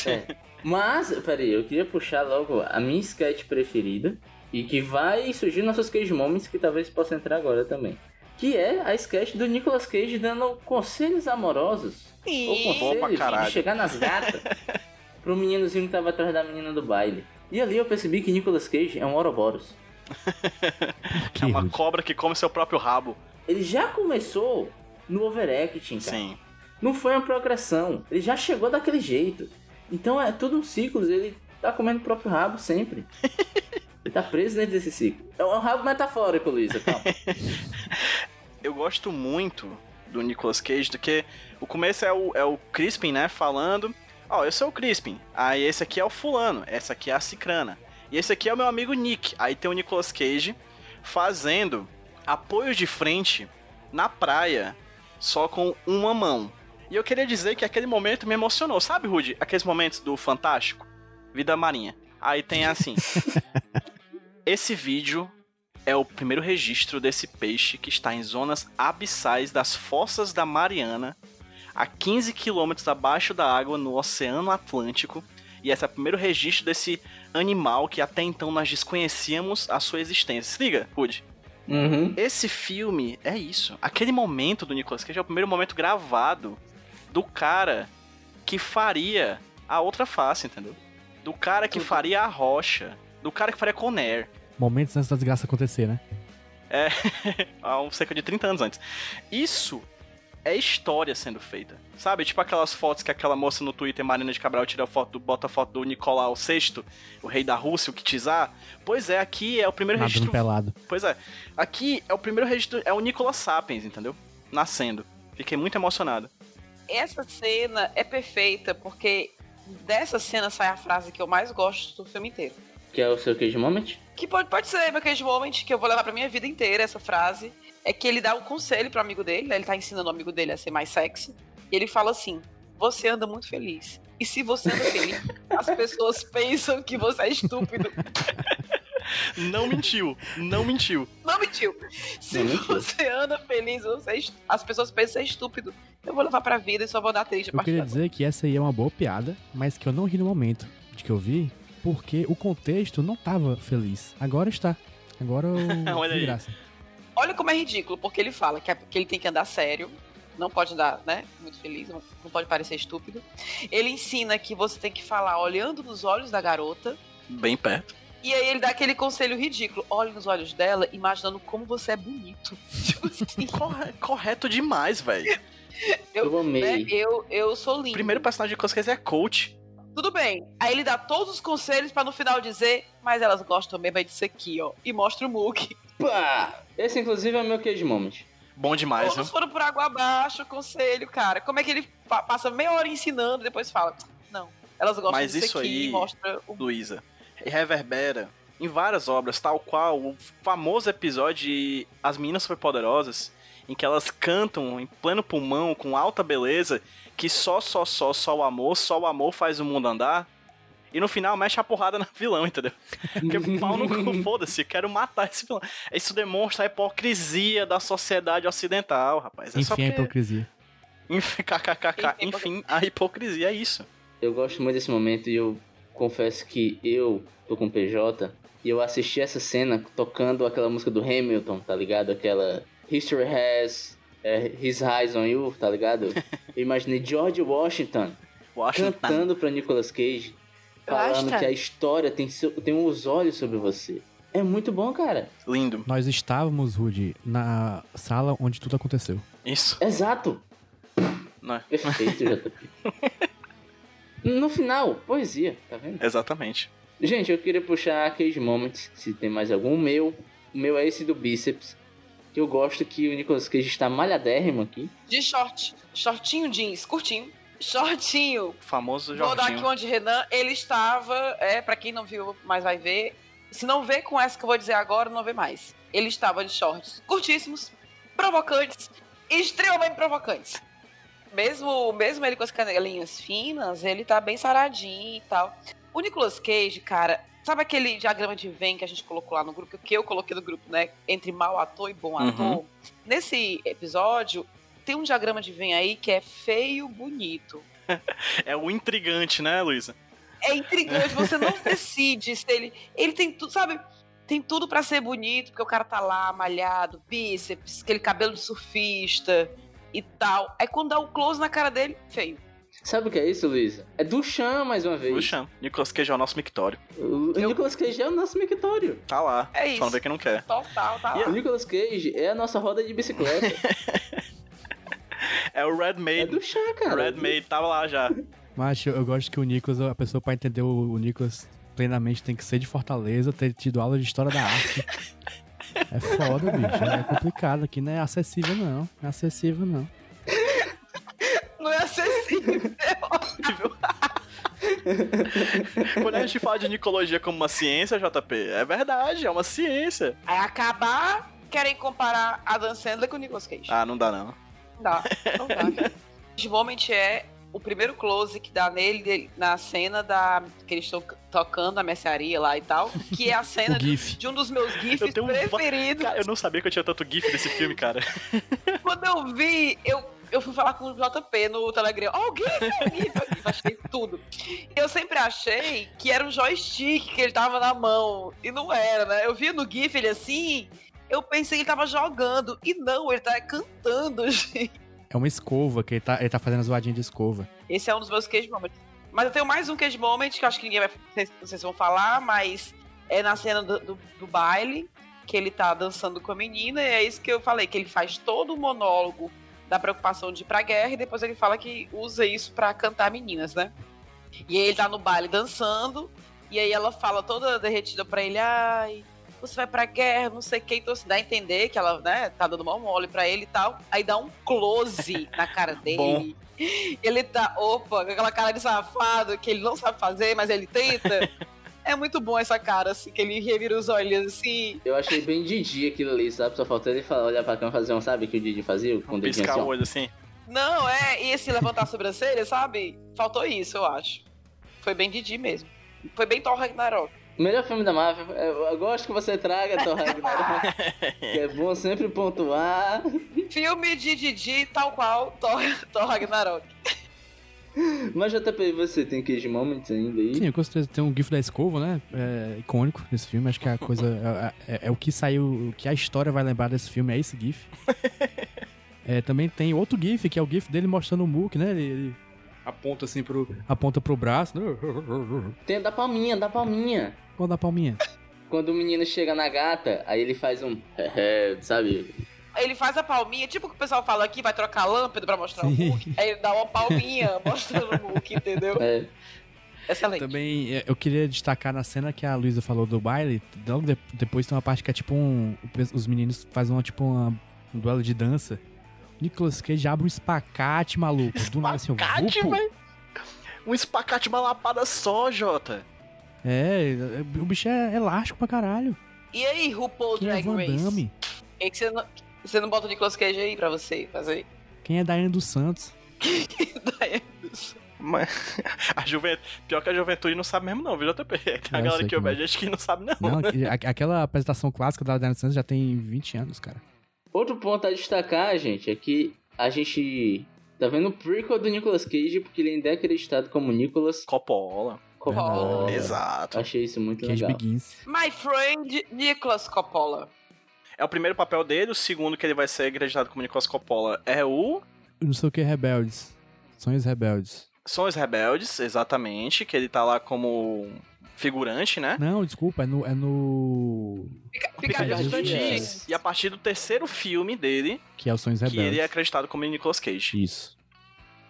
É. Mas, peraí, eu queria puxar logo a minha sketch preferida. E que vai surgir nossos Cage Moments, que talvez possa entrar agora também. Que é a sketch do Nicolas Cage dando conselhos amorosos. Ou Sim. Pra conselhos de chegar nas gatas. pro meninozinho que tava atrás da menina do baile. E ali eu percebi que Nicolas Cage é um Ouroboros. Que É uma rude. cobra que come seu próprio rabo. Ele já começou no overacting, cara. Sim. Não foi uma progressão. Ele já chegou daquele jeito. Então é tudo um ciclo. Ele tá comendo o próprio rabo sempre. ele tá preso dentro desse ciclo. É um rabo metafórico, Luísa, calma. Eu gosto muito do Nicolas Cage, porque o começo é o, é o Crispin, né, falando... Ó, eu sou o Crispin. Aí esse aqui é o fulano. Essa aqui é a Cicrana. E esse aqui é o meu amigo Nick. Aí tem o Nicolas Cage fazendo apoio de frente na praia, só com uma mão. E eu queria dizer que aquele momento me emocionou. Sabe, Rudy? Aqueles momentos do Fantástico? Vida Marinha. Aí tem assim. Esse vídeo é o primeiro registro desse peixe que está em zonas abissais das fossas da Mariana, a 15 quilômetros abaixo da água no Oceano Atlântico. E esse é o primeiro registro desse animal que até então nós desconhecíamos a sua existência. Se liga, Rude. Uhum. Esse filme é isso. Aquele momento do Nicolas Cage é o primeiro momento gravado do cara que faria a outra face, entendeu? Do cara que Tudo. faria a rocha. Do cara que faria Conair. Momentos antes da desgraça acontecer, né? há um- cerca de 30 anos antes. Isso é história sendo feita. Sabe? Tipo aquelas fotos que aquela moça no Twitter, Marina de Cabral, tira foto do, bota a foto do Nicolau VI, o rei da Rússia, o Kitizar. Pois é, aqui é o primeiro Nadando registro. pelado. Pois é. Aqui é o primeiro registro. É o Nicolas Sapiens, entendeu? Nascendo. Fiquei muito emocionado. Essa cena é perfeita porque dessa cena sai a frase que eu mais gosto do filme inteiro. Que é o seu Cage Moment? Que pode, pode ser meu cage moment, que eu vou levar pra minha vida inteira essa frase. É que ele dá um conselho pro amigo dele, né? Ele tá ensinando o amigo dele a ser mais sexy. E ele fala assim: Você anda muito feliz. E se você anda feliz, as pessoas pensam que você é estúpido. Não mentiu. Não mentiu. Não mentiu. Se Não mentiu. você anda feliz, você é est- as pessoas pensam que você é estúpido. Eu vou levar pra vida e só vou dar triste a Eu queria dizer que essa aí é uma boa piada, mas que eu não ri no momento de que eu vi, porque o contexto não tava feliz. Agora está. Agora eu Olha aí. graça. Olha como é ridículo, porque ele fala que, é- que ele tem que andar sério, não pode andar, né, muito feliz, não, pode parecer estúpido. Ele ensina que você tem que falar olhando nos olhos da garota, Bem perto. e aí ele dá aquele conselho ridículo, olhe nos olhos dela, imaginando como você é bonito. Tipo assim, Corre- correto demais, velho. Eu amei. né, eu, eu sou lindo. O primeiro personagem de Cage é coach. Tudo bem. Aí ele dá todos os conselhos pra no final dizer, mas elas gostam mesmo é disso aqui, ó. E mostra o Mook. Pá! Esse, inclusive, é o meu Cage Moment. Bom demais? Todos foram por água abaixo, conselho, cara. Como é que ele pa- passa meia hora ensinando e depois fala, não, elas gostam Mas disso isso aqui aí- e mostra o Luísa, reverbera em várias obras, tal qual o famoso episódio de As Meninas Superpoderosas, em que elas cantam em pleno pulmão, com alta beleza, que só, só, só, só o amor, só o amor faz o mundo andar. E no final mexe a porrada na vilão, entendeu? Porque pau no cu, foda-se, quero matar esse vilão. Isso demonstra a hipocrisia da sociedade ocidental, rapaz. É só Enfim, a hipocrisia. Enfim, kkkk, Enfim, enfim, a hipocrisia é isso. Eu gosto muito desse momento e eu confesso que eu tô com PJ e eu assisti essa cena tocando aquela música do Hamilton, tá ligado? Aquela History Has é, His Eyes on You, tá ligado? Eu imaginei George Washington Washington. cantando pra Nicolas Cage, falando Washington. que a história tem, seu- tem os olhos sobre você. É muito bom, cara. Lindo. Nós estávamos, Rudy, na sala onde tudo aconteceu. Isso. Exato! Não é? Perfeito, JP. No final, poesia, tá vendo? Exatamente. Gente, eu queria puxar Cage Moments, se tem mais algum. O meu, o meu é esse do bíceps. Que eu gosto que o Nicolas Cage está malhadérrimo aqui. de short. Shortinho jeans, curtinho. Shortinho. O famoso Vou dar aqui Jorginho. uma de Renan. Ele estava, é, pra quem não viu, mas vai ver. Se não vê com essa que eu vou dizer agora, não vê mais. Ele estava de shorts curtíssimos, provocantes, extremamente provocantes. Mesmo, mesmo ele com as canelinhas finas, ele tá bem saradinho e tal. O Nicolas Cage, cara, sabe aquele diagrama de Venn que a gente colocou lá no grupo, que eu coloquei no grupo, né? Entre mau ator e bom Uhum. ator. Nesse episódio, tem um diagrama de Venn aí que é feio, bonito. É o intrigante, né, Luísa? É intrigante, você não decide se ele. Ele tem tudo, sabe? Tem tudo pra ser bonito, porque o cara tá lá, malhado, bíceps, aquele cabelo de surfista e tal. Aí quando dá o close na cara dele, feio. Sabe o que é isso, Luísa? É do Chan, mais uma vez. Puxa, Nicolas Cage é o nosso mictório. O Eu- Nicolas Cage é o nosso mictório. Tá lá. É Só não isso. vê que não quer. Total, tá O lá. Nicolas Cage é a nossa roda de bicicleta. É o Red é Maid. do Chan, cara. Red Maid tava lá já. Mas eu, eu gosto que o Nicolas, a pessoa pra entender o, o Nicolas plenamente tem que ser de Fortaleza, ter tido aula de história da arte. É foda, bicho. É complicado aqui, não é acessível não. Não é acessível não. Não é acessível. Quando a gente fala de Nicologia como uma ciência, JP, é verdade, é uma ciência. Aí acabar, querem comparar a Dan Sandler com o Nicolas Cage. Ah, não dá não. Não dá, não dá. De Moment é o primeiro close que dá nele dele- na cena da que eles estão tocando a mercearia lá e tal, que é a cena de, GIF. de um dos meus gifs Eu tenho um preferidos. Cara, eu não sabia que eu tinha tanto gif desse filme, cara. Quando eu vi, eu, eu fui falar com o JP no Telegram. Ó, o GIF, é o GIF, é o GIF, achei tudo. Eu sempre achei que era um joystick que ele tava na mão. E não era, né? Eu vi no GIF ele assim, Eu pensei que ele tava jogando. E não, ele tá cantando, gente. É uma escova, que ele tá, ele tá fazendo a zoadinha de escova. Esse é um dos meus cage moments. Mas eu tenho mais um cage moment que eu acho que ninguém vai. Vocês, vocês vão falar, mas é na cena do, do, do baile, que ele tá dançando com a menina, e é isso que eu falei, que ele faz todo o monólogo da preocupação de ir pra guerra, e depois ele fala que usa isso pra cantar meninas, né? E aí ele tá no baile dançando, e aí ela fala toda derretida pra ele, ai, você vai pra guerra, não sei o que, então se dá a entender que ela, né, tá dando mal mole pra ele e tal. Aí dá um close na cara dele. Ele tá, opa, com aquela cara de safado que ele não sabe fazer, mas ele tenta. É muito bom essa cara, assim, que ele revira os olhos assim. Eu achei bem Didi aquilo ali, sabe? Só faltou ele falar, olhar pra câmera e fazer um, sabe? Que o Didi fazia com o dedinho Piscar assim, o olho assim. Não, é, e esse levantar a sobrancelha, sabe? Faltou isso, eu acho. Foi bem Didi mesmo. Foi bem Thor Ragnarok. Melhor filme da Marvel. Eu, eu gosto que você traga, Thor Ragnarok. que é bom sempre pontuar. Filme de Didi, tal qual Thor, Thor Ragnarok. Mas JP, você tem Cage Moments ainda aí? Sim, eu gostei. Tem um gif da escova, né? É icônico desse filme. Acho que é a coisa. É, é- é o que saiu. O que a história vai lembrar desse filme é esse gif. É, também tem outro gif, que é o gif dele mostrando o Mook, né? Ele, ele aponta assim pro. Aponta pro braço. né? Tem a da palminha, da palminha. Qual da palminha? Quando o menino chega na gata, aí ele faz um. sabe? Ele faz a palminha, tipo o que o pessoal fala aqui, vai trocar a lâmpada pra mostrar o Sim. Mook. Aí ele dá uma palminha mostrando o Mook, entendeu? É. Excelente. Também é, eu queria destacar na cena que a Luísa falou do baile. Logo de- depois tem uma parte que é tipo um. Os meninos fazem uma, tipo uma, um duelo de dança. Nicolas Cage abre um espacate, maluco. Do nada assim, Espacate, vupo. velho. Um espacate uma lapada só, Jota. É, o bicho é elástico pra caralho. E aí, RuPaul Quem é Drag Van Race? Damme? Que que você não, você não bota o Nicolas Cage aí pra você fazer? Quem é Daiane dos Santos? Daí- Mas a juventude. Pior que a juventude não sabe mesmo, não, viu, JP? Tem a Eu galera que a não. gente que não sabe, não. Não, aquela apresentação clássica da Daiane dos Santos já tem 20 anos, cara. Outro ponto a destacar, gente, é que a gente tá vendo o prequel do Nicolas Cage, porque ele ainda é acreditado como Nicolas Coppola. Coppola. Exato. Achei isso muito Cage legal. Begins. My friend Nicolas Coppola. É o primeiro papel dele, o segundo que ele vai ser acreditado como Nicolas Coppola é o Não sei o que, Rebeldes. Sonhos Rebeldes. São os Rebeldes, exatamente, que ele tá lá como figurante, né? Não, desculpa, é no. É no... De Tantins. Dias. E a partir do terceiro filme dele, Que é o Sonhos que Rebeldes. ele é acreditado como Nicolas Cage. Isso.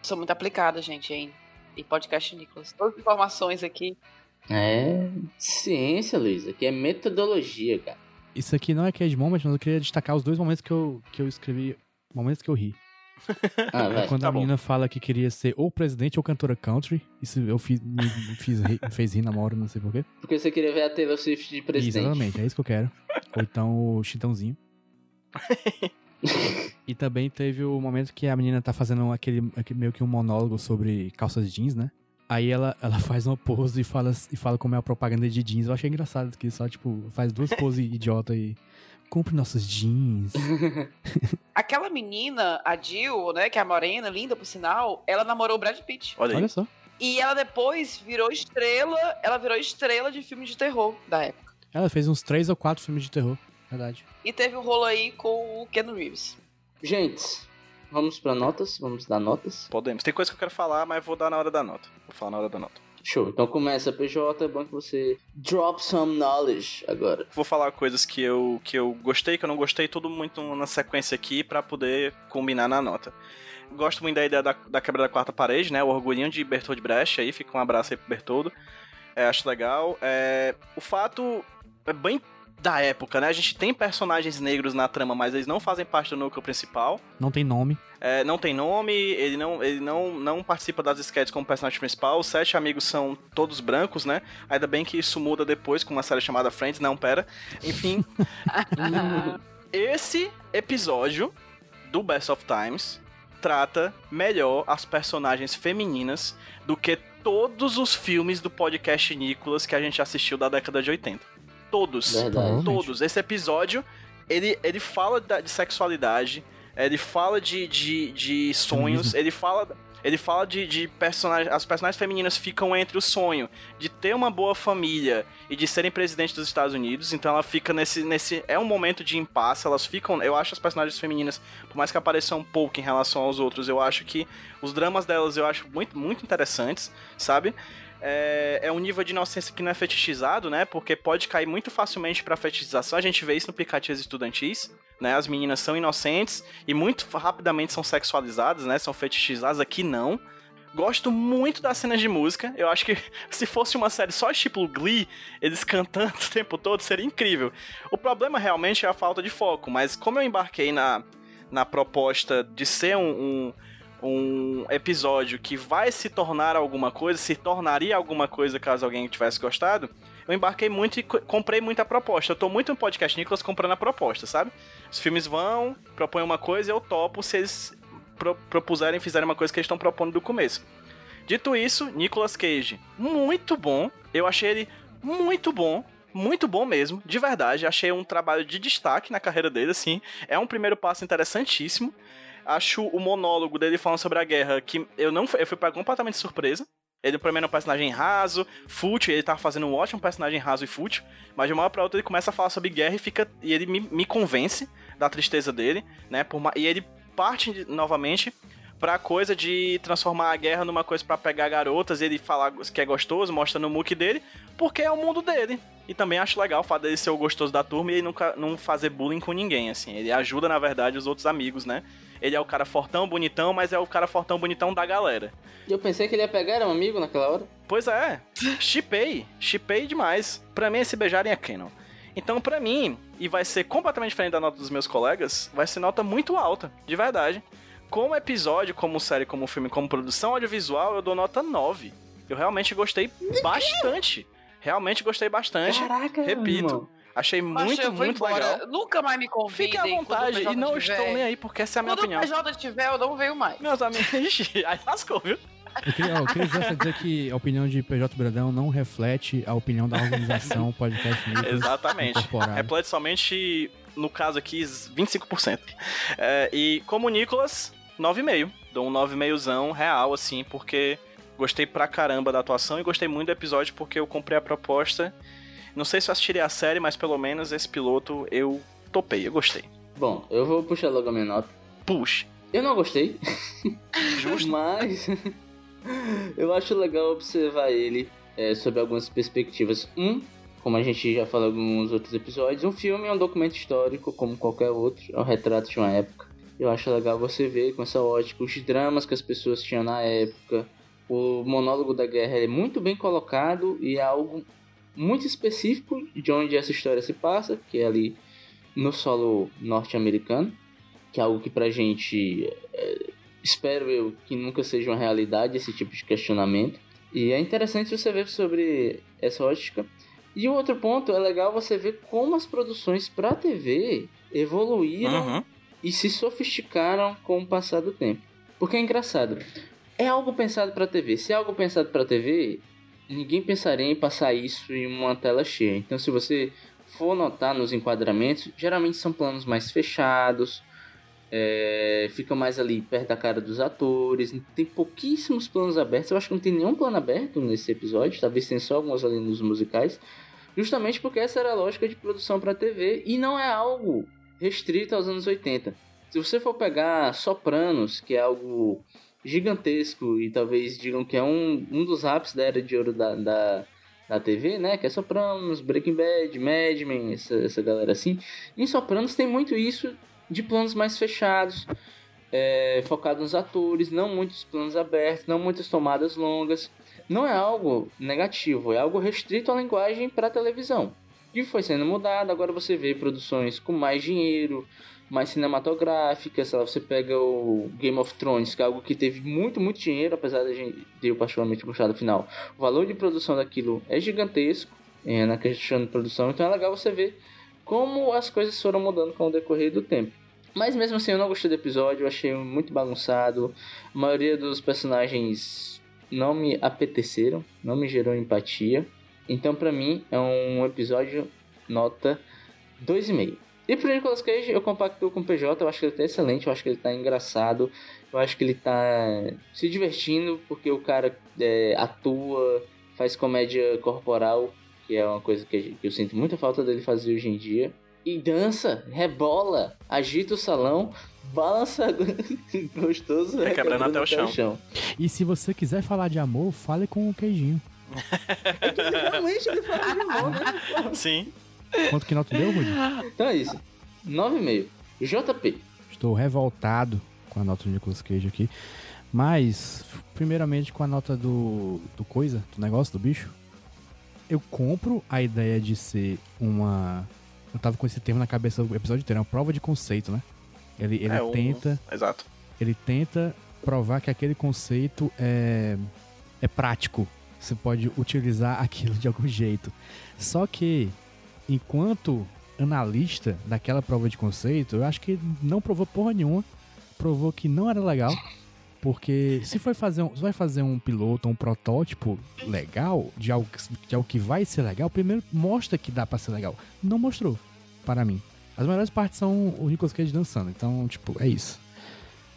Sou muito aplicada, gente, hein? E podcast Nicolas. Todas as informações aqui. É. Ciência, Luísa, que é metodologia, cara. Isso aqui não é Cage Moment, mas eu queria destacar os dois momentos que eu, que eu escrevi. Momentos que eu ri. Ah, É quando tá a bom. menina fala que queria ser ou presidente ou cantora country. Isso eu fiz, me, me fiz rir, me fez rir na hora, não sei porquê. Porque você queria ver a Taylor Swift de presidente. Exatamente, é isso que eu quero. Ou então o Chitãozinho. e também teve o momento que a menina tá fazendo aquele, aquele- meio que um monólogo sobre calças jeans, né? Aí ela, ela faz uma pose e fala, e fala como é a propaganda de jeans. Eu achei engraçado que só, tipo, faz duas poses idiota e. Compre nossos jeans. Aquela menina, a Jill, né, que é a morena, linda por sinal, ela namorou o Brad Pitt. Olha aí. Olha só. E ela depois virou estrela, ela virou estrela de filmes de terror da época. Ela fez uns três ou quatro filmes de terror. Verdade. E teve um rolo aí com o Ken Reeves. Gente, vamos pra notas? Vamos dar notas? Podemos. Tem coisa que eu quero falar, mas vou dar na hora da nota. Vou falar na hora da nota. Show. Então começa, PJ. É bom que você drop some knowledge agora. Vou falar coisas que eu, que eu gostei, que eu não gostei, tudo muito na sequência aqui pra poder combinar na nota. Gosto muito da ideia da, da quebra da quarta parede, né? O orgulhinho de Bertold Brecht aí, fica um abraço aí pro Bertoldo. É, acho legal. É, o fato é bem da época, né? A gente tem personagens negros na trama, mas eles não fazem parte do núcleo principal. Não tem nome. É, não tem nome, ele não, ele não, não participa das sketches como personagem principal. Os sete amigos são todos brancos, né? Ainda bem que isso muda depois com uma série chamada Friends. Não, pera. Enfim, esse episódio do Best of Times trata melhor as personagens femininas do que todos os filmes do podcast Nicolas que a gente assistiu da década de 80. Todos. Verdade. Todos. Esse episódio, ele, ele fala da- de sexualidade, ele fala de, de, de sonhos, Feminismo. ele fala. Ele fala de, de personagens. As personagens femininas ficam entre o sonho de ter uma boa família e de serem presidente dos Estados Unidos. Então ela fica nesse. nesse é um momento de impasse. Elas ficam. Eu acho as personagens femininas, por mais que apareçam um pouco em relação aos outros, eu acho que os dramas delas eu acho muito, muito interessantes, sabe? É, é, um nível de inocência que não é fetichizado, né? Porque pode cair muito facilmente pra fetichização. A gente vê isso no Picatinhas Estudantis, né? As meninas são inocentes e muito rapidamente são sexualizadas, né? São fetichizadas. Aqui não. Gosto muito das cenas de música. Eu acho que se fosse uma série só tipo Glee, eles cantando o tempo todo, seria incrível. O problema realmente é a falta de foco, mas como eu embarquei na, na proposta de ser um, um um episódio que vai se tornar alguma coisa, se tornaria alguma coisa caso alguém tivesse gostado, eu embarquei muito e comprei muita proposta. Eu tô muito no podcast Nicolas comprando a proposta, sabe? Os filmes vão, propõem uma coisa, eu topo se eles pro propuserem, fizerem uma coisa que eles estão propondo do começo. Dito isso, Nicolas Cage, muito bom. Eu achei ele muito bom muito bom mesmo, de verdade. Achei um trabalho de destaque na carreira dele, assim. É um primeiro passo interessantíssimo acho o monólogo dele falando sobre a guerra que eu não eu fui completamente surpresa. Ele primeiro é um personagem raso, fútil, ele tava fazendo um ótimo personagem raso e fútil, mas de uma hora pra outra ele começa a falar sobre guerra e fica e ele me, me convence da tristeza dele, né? Por, e ele parte de, novamente pra coisa de transformar a guerra numa coisa para pegar garotas, ele falar que é gostoso, mostra no muque dele, porque é o mundo dele. E também acho legal o fato dele ser o gostoso da turma e ele nunca não fazer bullying com ninguém, assim. Ele ajuda, na verdade, os outros amigos, né? Ele é o cara fortão, bonitão, mas é o cara fortão, bonitão da galera. E eu pensei que ele ia pegar, era um amigo naquela hora. Pois é, chipei, chipei demais. Pra mim, esse beijarem é canon. Então, pra mim, e vai ser completamente diferente da nota dos meus colegas, vai ser nota muito alta, de verdade. Como episódio, como série, como filme, como produção audiovisual, eu dou nota 9. Eu realmente gostei bastante. Realmente gostei bastante. Caraca, Repito. Irmão. Achei muito, muito embora. legal. Nunca mais me convidem. Fique à vontade e não estou nem aí, porque essa é a minha Quando opinião. o PJ estiver, eu não venho mais. Meus amigos, aí lascou, viu? Eu queria, eu queria só dizer que a opinião de PJ Bradão não reflete a opinião da organização Podcast News. Exatamente. Reflete somente, no caso aqui, 25%. É, e como Nicolas, 9,5. Dou um 9,5zão real, assim, porque gostei pra caramba da atuação e gostei muito do episódio porque eu comprei a proposta. Não sei se eu assistiria a série, mas pelo menos esse piloto eu topei, eu gostei. Bom, eu vou puxar logo a minha nota. Puxa, Eu não gostei, justo. mas eu acho legal observar ele é, sob algumas perspectivas. Um, como a gente já falou em alguns outros episódios, um filme é um documento histórico, como qualquer outro, é um retrato de uma época. Eu acho legal você ver com essa ótica os dramas que as pessoas tinham na época. O monólogo da guerra é muito bem colocado e é algo muito específico de onde essa história se passa, que é ali no solo norte-americano, que é algo que pra gente é, espero eu que nunca seja uma realidade esse tipo de questionamento. E é interessante você ver sobre essa ótica. E o outro ponto é legal você ver como as produções para TV evoluíram Uhum. e se sofisticaram com o passar do tempo. Porque é engraçado. É algo pensado para TV. Se é algo pensado para TV, ninguém pensaria em passar isso em uma tela cheia. Então, se você for notar nos enquadramentos, geralmente são planos mais fechados, é, fica mais ali perto da cara dos atores. Tem pouquíssimos planos abertos. Eu acho que não tem nenhum plano aberto nesse episódio. Talvez tenha só alguns ali nos musicais. Justamente porque essa era a lógica de produção para TV e não é algo restrito aos anos 80. Se você for pegar Sopranos, que é algo gigantesco e talvez digam que é um, um dos ápices da era de ouro da, da, da TV, né? Que é Sopranos, Breaking Bad, Mad Men, essa, essa galera assim. Em Sopranos tem muito isso de planos mais fechados, é, focado nos atores, não muitos planos abertos, não muitas tomadas longas. Não é algo negativo, é algo restrito à linguagem para televisão. E foi sendo mudado, agora você vê produções com mais dinheiro, mais lá, Você pega o Game of Thrones, que é algo que teve muito, muito dinheiro, apesar de, de eu particularmente gostar do final. O valor de produção daquilo é gigantesco é, na questão de produção, então é legal você ver como as coisas foram mudando com o decorrer do tempo. Mas mesmo assim, eu não gostei do episódio, eu achei muito bagunçado. A maioria dos personagens não me apeteceram, não me gerou empatia. Então, pra mim, é um episódio nota 2,5. E pro Nicolas Cage, eu compacto com o PJ, eu acho que ele tá excelente, eu acho que ele tá engraçado, eu acho que ele tá se divertindo, porque o cara é, atua, faz comédia corporal, que é uma coisa que eu sinto muita falta dele fazer hoje em dia. E dança, rebola, agita o salão, balança gostoso, É quebrando até o chão. E se você quiser falar de amor, fale com o queijinho. É que realmente ele fala de amor, né? Sim. Quanto que nota deu, Rudy? Então é isso. 9,5. JP. Estou revoltado com a nota do Nicolas Cage aqui. Mas, primeiramente com a nota do, do coisa, do negócio, do bicho. Eu compro a ideia de ser uma. Eu tava com esse termo na cabeça do episódio inteiro, é uma prova de conceito, né? Ele, ele É, o- tenta. Exato. Ele tenta provar que aquele conceito é, é prático. Você pode utilizar aquilo de algum jeito. Só que, enquanto analista daquela prova de conceito, eu acho que não provou porra nenhuma. Provou que não era legal. Porque se for fazer um, vai fazer um piloto, um protótipo legal, de algo, de algo que vai ser legal, primeiro mostra que dá pra ser legal. Não mostrou, para mim. As melhores partes são o Nicolas Cage dançando. Então, tipo, é isso.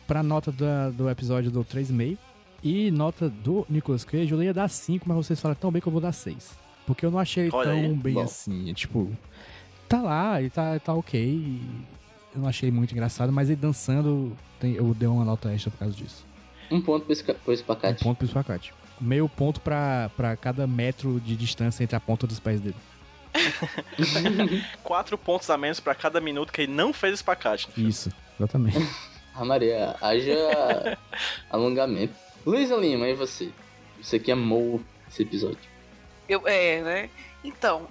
Pra nota do episódio dou 3,5. E nota do Nicolas Cage eu ia dar 5, mas vocês falam tão bem que eu vou dar 6. Porque eu não achei ele Olha tão aí, bem bom. assim. é Tipo, tá lá, ele tá, tá ok. Eu não achei muito engraçado, mas ele dançando, tem- eu dei uma nota extra por causa disso. Um ponto pro esca- pro Um espacate. ponto pro espacate. Meio ponto pra, pra cada metro de distância entre a ponta dos pés dele. Quatro pontos a menos pra cada minuto que ele não fez espacate. Isso, exatamente. Ah, Maria, haja alongamento. Luísa Lima, e você? Você que amou esse episódio. Eu, é, né? Então,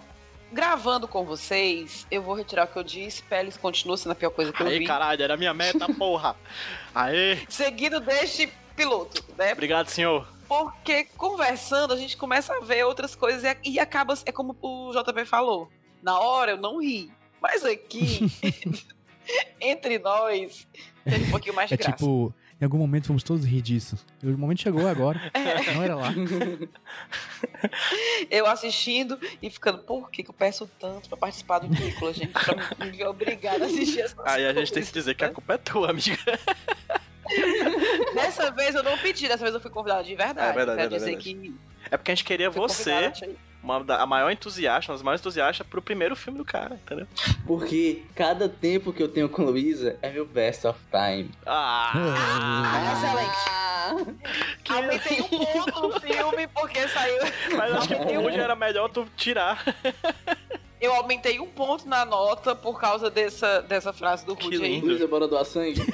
gravando com vocês, eu vou retirar o que eu disse. Peles continua sendo a pior coisa que eu Aí, vi. caralho, era a minha meta, porra. Aê, Seguido deste piloto, né? obrigado, senhor. Porque conversando a gente começa a ver outras coisas e, e acaba. É como o JP falou. Na hora eu não ri. Mas aqui, entre nós, teve um pouquinho mais de É graça. tipo, em algum momento vamos todos rir disso. E O momento chegou agora. É. Não era lá. Eu assistindo e ficando, por que, que eu peço tanto pra participar do Nicolas, gente? Pra me, me obrigar a assistir essas Aí a gente tem que coisas, dizer que a né? culpa é tua, amiga. Dessa vez eu não pedi, dessa vez eu fui convidada de verdade. É verdade, Quero é dizer verdade. que É porque a gente queria você, uma da- a maior entusiasta, uma das maiores entusiastas pro primeiro filme do cara, entendeu? Porque cada tempo que eu tenho com Luísa é meu best of time. Ah! Excelente. Aumentei um ponto no filme porque saiu. Mas acho que hoje era melhor tu tirar. Eu aumentei um ponto na nota por causa dessa, dessa frase do Que Rudy aí. Luísa, bora doar sangue?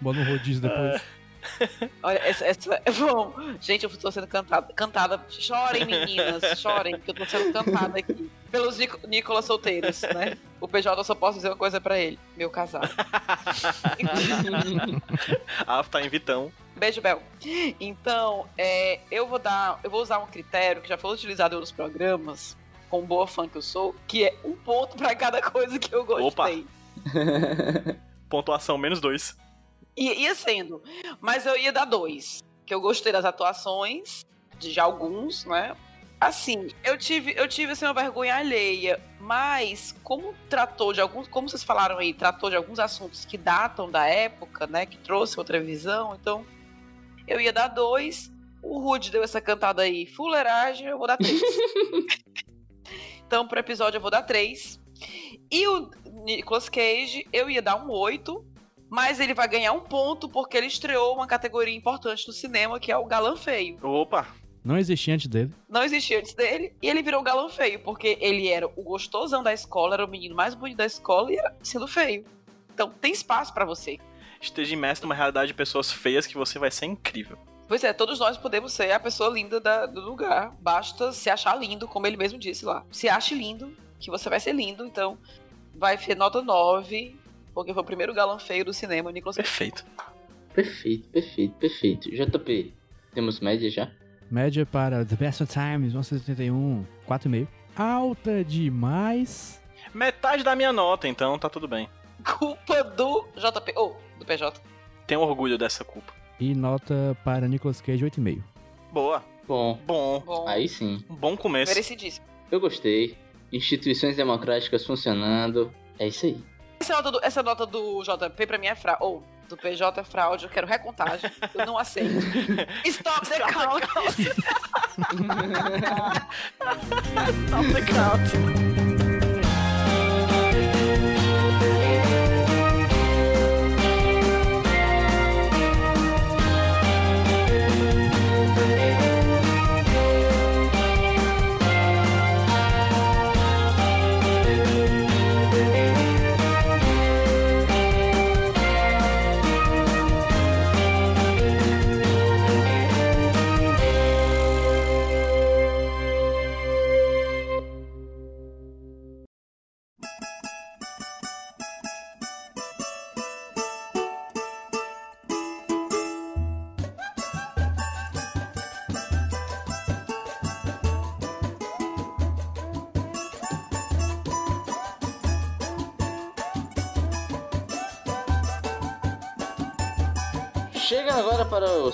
Bota no rodízio depois. Olha, essa, essa. Bom, gente, eu tô sendo cantada. Cantada. Chorem, meninas, chorem, que eu tô sendo cantada aqui. Pelos Nico- Nicolas solteiros, né? O PJ eu só posso dizer uma coisa pra ele: meu casal. Ah, tá em Vitão. Beijo, Bel. Então, é, eu vou dar. Eu vou usar um critério que já foi utilizado em outros programas, com boa fã que eu sou, que é um ponto pra cada coisa que eu gostei. Pontuação menos dois. I- ia sendo. Mas eu ia dar dois. Que eu gostei das atuações, de alguns, né? Assim, eu tive, eu tive assim, uma vergonha alheia, mas como tratou de alguns, como vocês falaram aí, tratou de alguns assuntos que datam da época, né? Que trouxe outra visão, então eu ia dar dois. O Rude deu essa cantada aí, fuleiragem, eu vou dar três. então, pro episódio, eu vou dar três. E o Nicolas Cage, eu ia dar um oito, mas ele vai ganhar um ponto porque ele estreou uma categoria importante no cinema, que é o galã feio. Opa! Não existia antes dele. Não existia antes dele, e ele virou o galã feio, porque ele era o gostosão da escola, era o menino mais bonito da escola e era sendo feio. Então tem espaço pra você. Esteja imerso numa realidade de pessoas feias que você vai ser incrível. Pois é, todos nós podemos ser a pessoa linda da- do lugar. Basta se achar lindo, como ele mesmo disse lá. Se ache lindo, que você vai ser lindo. Então, vai ser nota 9, porque foi o primeiro galã feio do cinema, o Nicolas Cage. Perfeito. perfeito, perfeito, perfeito. JP, temos média já? Média para The Best of Times, 1971, 4,5. Alta demais. Metade da minha nota, então tá tudo bem. Culpa do JP. Ou, do PJ. Tenho orgulho dessa culpa. E nota para Nicolas Cage, 8,5. Boa. Bom, Bom, Bom, aí sim. um bom começo. merecidíssimo. Eu gostei. Instituições democráticas funcionando. É isso aí. Essa nota do, essa nota do JP pra mim é fraude. Ou do PJ é fraude, eu quero recontagem. Eu não aceito. Stop the count. Stop the count.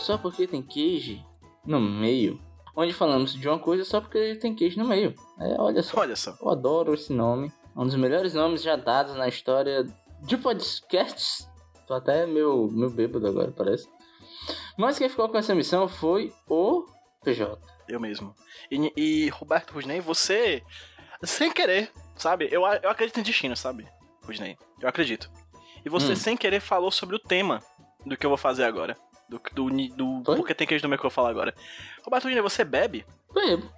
Só Porque Tem Queijo no meio. Onde falamos de uma coisa só porque tem queijo no meio. É, olha só. Olha só. Eu adoro esse nome. Um dos melhores nomes já dados na história de podcasts. Tô até meio, meio bêbado agora, parece. Mas quem ficou com essa missão foi o PJ. Eu mesmo. E, e, Roberto Rusney, você, sem querer, sabe? Eu, eu acredito em destino, sabe? Rusney. Eu acredito. E você, Hum. sem querer, falou sobre o tema do que eu vou fazer agora. Do, do, do porque tem queijo no meu que eu vou falar agora. Roberto Rusney, você bebe? Bebo.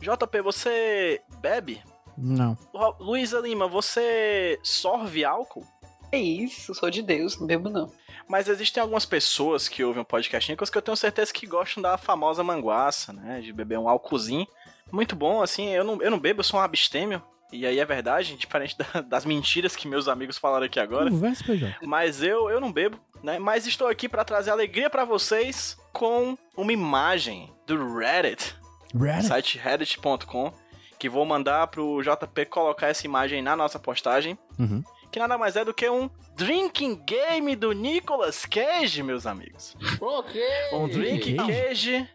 JP, você bebe? Não. Ro- Luísa Lima, você sorve álcool? É isso, sou de Deus, não bebo não. Mas existem algumas pessoas que ouvem o podcast Nicolas que eu tenho certeza que gostam da famosa manguaça, né? De beber um álcoolzinho. Muito bom, assim, eu não, eu não bebo, eu sou um abstêmio. E aí é verdade, diferente da- das mentiras que meus amigos falaram aqui agora. Conversa, PJ. Mas eu, eu não bebo, né? Mas estou aqui para trazer alegria para vocês com uma imagem do Reddit, Reddit? site reddit.com, que vou mandar pro JP colocar essa imagem na nossa postagem Uhum. que nada mais é do que um drinking game do Nicolas Cage, meus amigos. Ok. Um drinking Cage? Cage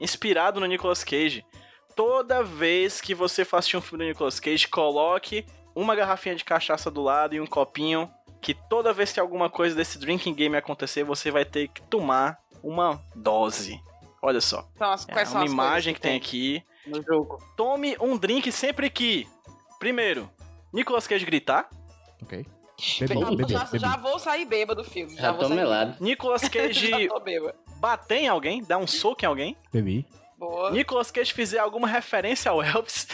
inspirado no Nicolas Cage. Toda vez que você for assistir um filme do Nicolas Cage, coloque uma garrafinha de cachaça do lado e um copinho, que toda vez que alguma coisa desse drinking game acontecer, você vai ter que tomar uma dose. Olha só, Então, as, é uma as imagem que tem aqui. no jogo? Tome um drink sempre que, primeiro, Nicolas Cage gritar, Ok. Be- Bebi, bebi, já, bebi. já vou sair bêbado do filme. Já, Já vou tô sair melado. Nicolas Cage Já bater em alguém, dar um soco em alguém, Bebi. Boa. Nicolas Cage fizer alguma referência ao Elvis,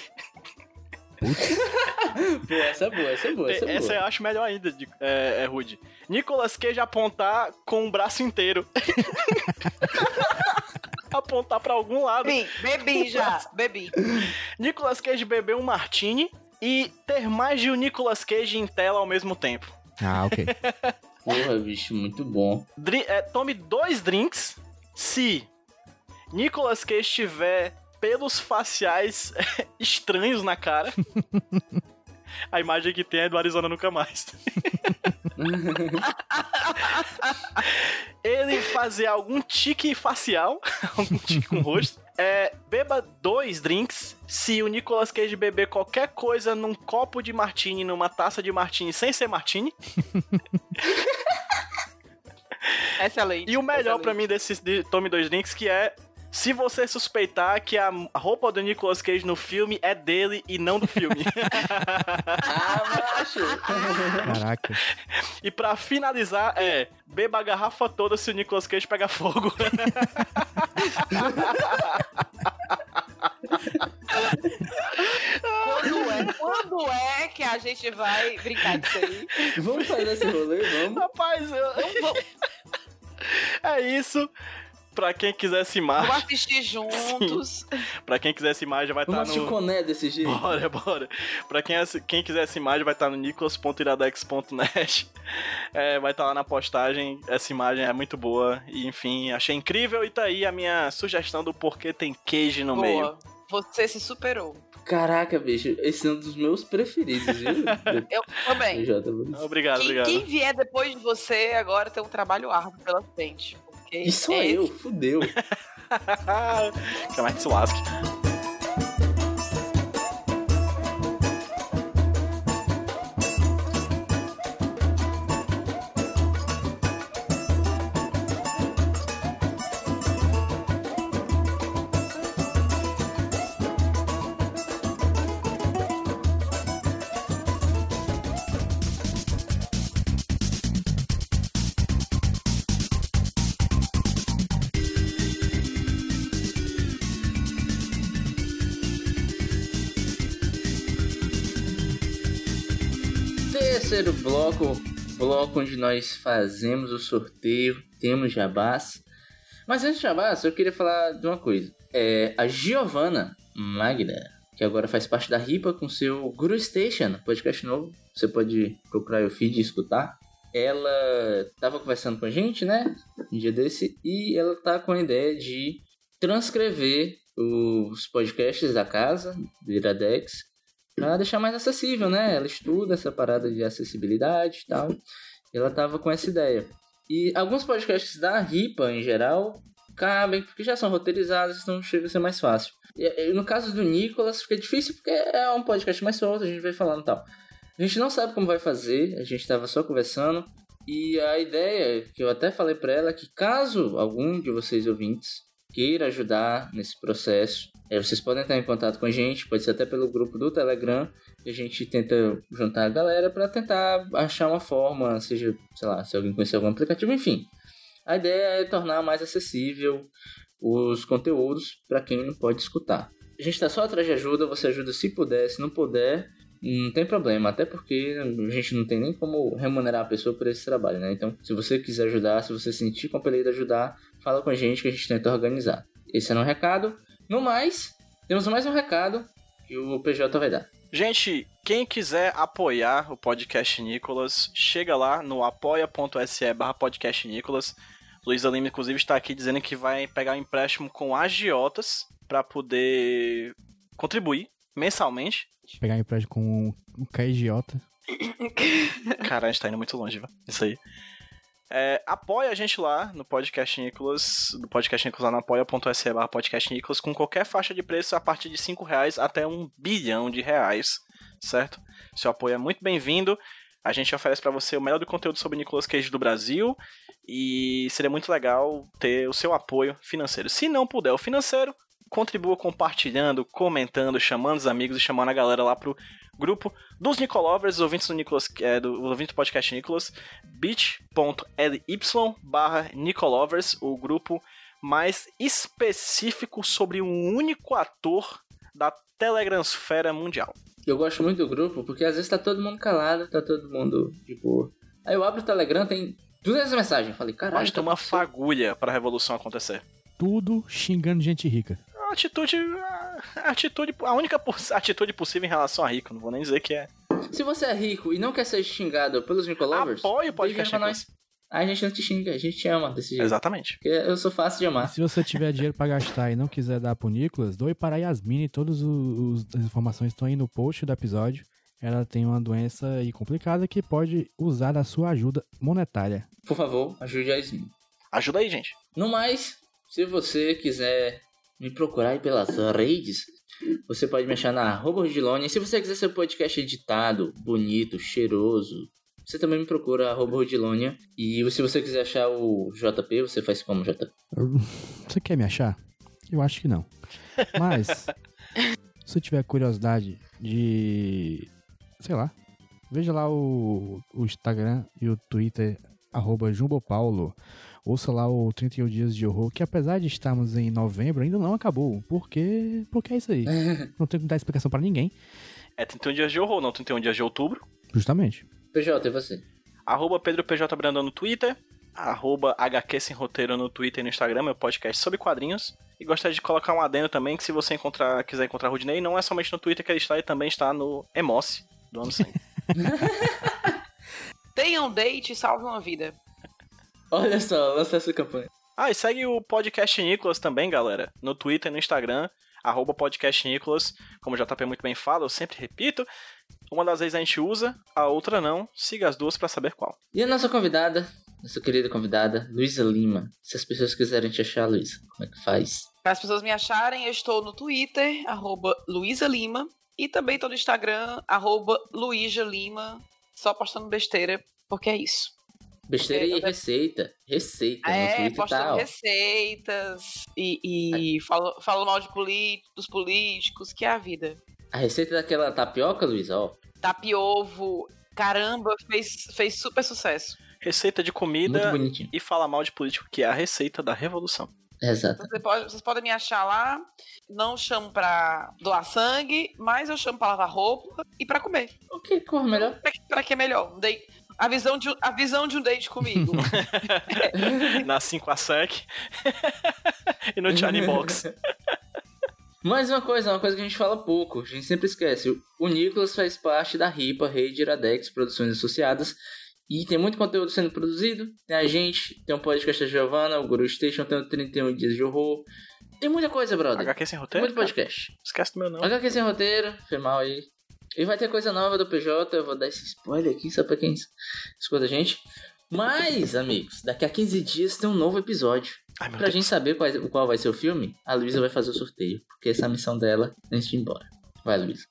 Pô, essa é boa, essa é boa, essa é essa boa. eu acho melhor ainda, de- é, é Rude. Nicolas Cage apontar com o braço inteiro. apontar pra algum lado. Bebi, bebi já, bebi. Nicolas Cage beber um martini e ter mais de um Nicolas Cage em tela ao mesmo tempo. Ah, ok. Porra, bicho, muito bom. Dri- é, tome dois drinks se Nicolas Cage tiver pelos faciais estranhos na cara. A imagem que tem é do Arizona Nunca Mais. Ele fazer algum tique facial, algum tique com o rosto. É, beba dois drinks se o Nicolas Cage beber qualquer coisa num copo de martini, numa taça de martini sem ser martini. Excelente. E o melhor pra mim desses de Tome Dois Drinks, que é se você suspeitar que a roupa do Nicolas Cage no filme é dele e não do filme. Ah, macho. Caraca. e pra finalizar, é beba a garrafa toda se o Nicolas Cage pegar fogo. Quando é, quando é que a gente vai brincar disso aí? Vamos fazer esse rolê, vamos. Rapaz, eu... é isso. Pra quem quiser essa Vamos imagem, assistir juntos. pra quem quiser essa imagem vai estar Vamos o no... Coné desse jeito. Bora, bora. Pra quem, quem quiser essa imagem, vai estar no nicolas.iradex.net. É, vai estar lá na postagem. Essa imagem é muito boa. E, enfim, achei incrível. E tá aí a minha sugestão do porquê tem queijo no meio. Boa. Você se superou. Caraca, bicho, esse é um dos meus preferidos, viu? Eu também. Obrigado, Quem, obrigado. quem vier depois de você agora tem um trabalho árduo pela frente. E sou é- eu, fudeu. que Terceiro bloco, bloco onde nós fazemos o sorteio, temos jabás. Mas antes de jabás, eu queria falar de uma coisa. É a Giovanna Magda, que agora faz parte da RIPA com seu Guru Station, podcast novo. Você pode procurar o feed e escutar. Ela estava conversando com a gente, né? Um dia desse, e ela tá com a ideia de transcrever os podcasts da casa, do Iradex, para deixar mais acessível, né? Ela estuda essa parada de acessibilidade e tal. E ela tava com essa ideia. E alguns podcasts da RIPA, em geral, cabem, porque já são roteirizados, então chega a ser mais fácil. E, e no caso do Nicolas, fica difícil porque é um podcast mais solto, a gente vai falando tal. A gente não sabe como vai fazer, a gente tava só conversando. E a ideia, que eu até falei para ela, é que caso algum de vocês ouvintes queira ajudar nesse processo, é, vocês podem entrar em contato com a gente, pode ser até pelo grupo do Telegram, e a gente tenta juntar a galera para tentar achar uma forma, seja, sei lá, se alguém conhecer algum aplicativo, enfim. A ideia é tornar mais acessível os conteúdos para quem não pode escutar. A gente está só atrás de ajuda, você ajuda se puder, se não puder, não tem problema, até porque a gente não tem nem como remunerar a pessoa por esse trabalho, né? Então, se você quiser ajudar, se você sentir compelido a ajudar, fala com a gente que a gente tenta organizar. Esse é um recado. No mais, temos mais um recado que o PJ vai dar. Gente, quem quiser apoiar o podcast Nicolas, chega lá no apoia.se barra podcast Nicolas. Luiz Lima, inclusive, está aqui dizendo que vai pegar um empréstimo com agiotas para poder contribuir mensalmente. Pegar empréstimo com um KGiota. Cara, a gente tá indo muito longe, viu? Isso aí. É, apoia a gente lá no Podcast Nicolas, do Podcast Nicolas lá no apoia.se barra Podcast Nicolas, com qualquer faixa de preço a partir de 5 reais até um bilhão de reais, certo? Seu apoio é muito bem-vindo. A gente oferece para você o melhor do conteúdo sobre Nicolas Cage do Brasil e seria muito legal ter o seu apoio financeiro. Se não puder o financeiro, contribua compartilhando, comentando, chamando os amigos e chamando a galera lá pro grupo dos Nicolovers, ouvintes do Nicolas, é, do ouvinte do podcast Nicolas, bit.ly barra Nicolovers, o grupo mais específico sobre um único ator da Telegransfera Mundial. Eu gosto muito do grupo porque às vezes tá todo mundo calado, tá todo mundo de boa. Aí eu abro o Telegram, tem 200 mensagens. Falei, caralho. Basta tá uma fagulha para a revolução acontecer. Tudo xingando gente rica. A atitude, a atitude, a única poss- atitude possível em relação a rico, não vou nem dizer que é. Se você é rico e não quer ser xingado pelos Nicolovers, Apoie o podcast pra nós. Aí a gente não te xinga, a gente te ama desse jeito. Exatamente. Porque eu sou fácil de E amar. se você tiver dinheiro pra gastar e não quiser dar pro Nicolas, doe para a Yasmine. Todas os- as informações estão aí no post do episódio. Ela tem uma doença aí complicada que pode usar da sua ajuda monetária. Por favor, ajude a Yasmin. Ajuda aí, gente. No mais, se você quiser me procurar aí pelas redes, você pode me achar na arroba Rudilone. E se você quiser seu podcast editado, bonito, cheiroso, você também me procura arroba Rudilonia. E se você quiser achar o JP, você faz como JP? Você quer me achar? Eu acho que não. Mas, se você tiver curiosidade de. Sei lá. Veja lá o, o Instagram e o Twitter, arroba Jumbopaulo. Ouça lá o 31 Dias de Horror, que apesar de estarmos em novembro, ainda não acabou. Porque, porque é isso aí. Não tem que dar explicação pra ninguém. É 31 dias de horror, não 31 dias de outubro. Justamente. PJ, e você? Arroba Pedro PJ Brandão no Twitter. Arroba HQ Sem Roteiro no Twitter e no Instagram, meu podcast sobre quadrinhos. E gostaria de colocar um adendo também, que se você encontrar, quiser encontrar o Rudney, não é somente no Twitter que ele está, ele também está no Emoce, do ano 100. Tenha um date e salve uma vida. Olha só, lança essa campanha. ah, e segue o Podcast Nicolas também, galera. No Twitter e no Instagram, arroba Podcast Nicolas. Como o JP muito bem fala, eu sempre repito. Uma das vezes a gente usa, a outra não. Siga as duas pra saber qual. E a nossa convidada, nossa querida convidada, Luísa Lima. Se as pessoas quiserem te achar, Luísa, como é que faz? Para as pessoas me acharem, eu estou no Twitter, arroba Luísa Lima. E também estou no Instagram, arroba Luísa Lima. Só postando besteira, porque é isso. Besteira É, e receita. Receita. no É, Twitter postando receitas e, e falo, falo mal de dos políticos, que é a vida. A receita daquela tapioca, Luísa, ó. Tapiovo, caramba, fez, fez super sucesso. Receita de Muito comida bonitinho. e fala mal de político, que é a receita da revolução. Exato. Você pode- vocês podem me achar lá. Não chamo pra doar sangue, mas eu chamo pra lavar roupa e pra comer. O que corre melhor? Pra, pra que é melhor? Date- a, visão de, um- a visão de um date comigo. Na 5 a SEC e no Johnny Box. Mais uma coisa, uma coisa que a gente fala pouco, a gente sempre esquece. O- O Nicolas faz parte da RIPA, Rede Iradex Produções Associadas. E tem muito conteúdo sendo produzido. Tem a gente, tem um podcast da Giovanna, o Guru Station, tem o 31 Dias de Horror. Tem muita coisa, brother. HQ sem Tem roteiro? muito podcast. Esquece do meu não. HQ sem roteiro, foi mal aí. E vai ter coisa nova do PJ, eu vou dar esse spoiler aqui só pra quem escuta a gente. Mas, amigos, daqui a 15 dias tem um novo episódio. Ai, pra Deus. gente saber qual, qual vai ser o filme, a Luísa vai fazer o sorteio, porque essa é a missão dela é antes de ir embora. Vai, Luísa.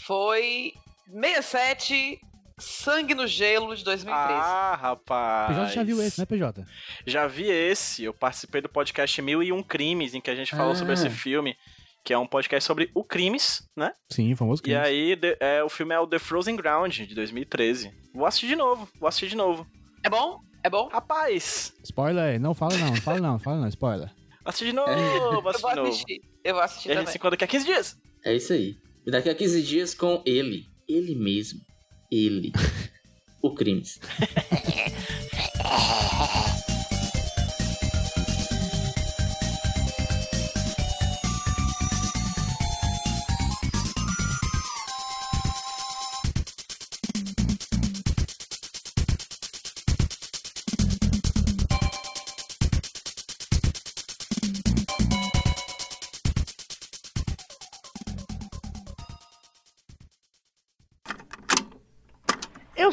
Foi 67 Sangue no Gelo de 2013. Ah, rapaz. PJ já viu esse, né, PJ? Já vi esse. Eu participei do podcast Mil e Um Crimes, em que a gente falou ah. sobre esse ah. filme que é um podcast sobre o crimes, né? Sim, famoso E crime. aí, de- é, o filme é o The Frozen Ground, de 2013. Vou assistir de novo, vou assistir de novo. É bom? É bom? Rapaz, Spoiler aí, não fala não, não fala não, fala não, spoiler. assistir de novo, vou Eu assistir vou de novo. assistir. Eu vou assistir E a gente também. se encontra daqui a 15 dias. É isso aí. E daqui a 15 dias com ele. Ele mesmo. Ele. o Crimes.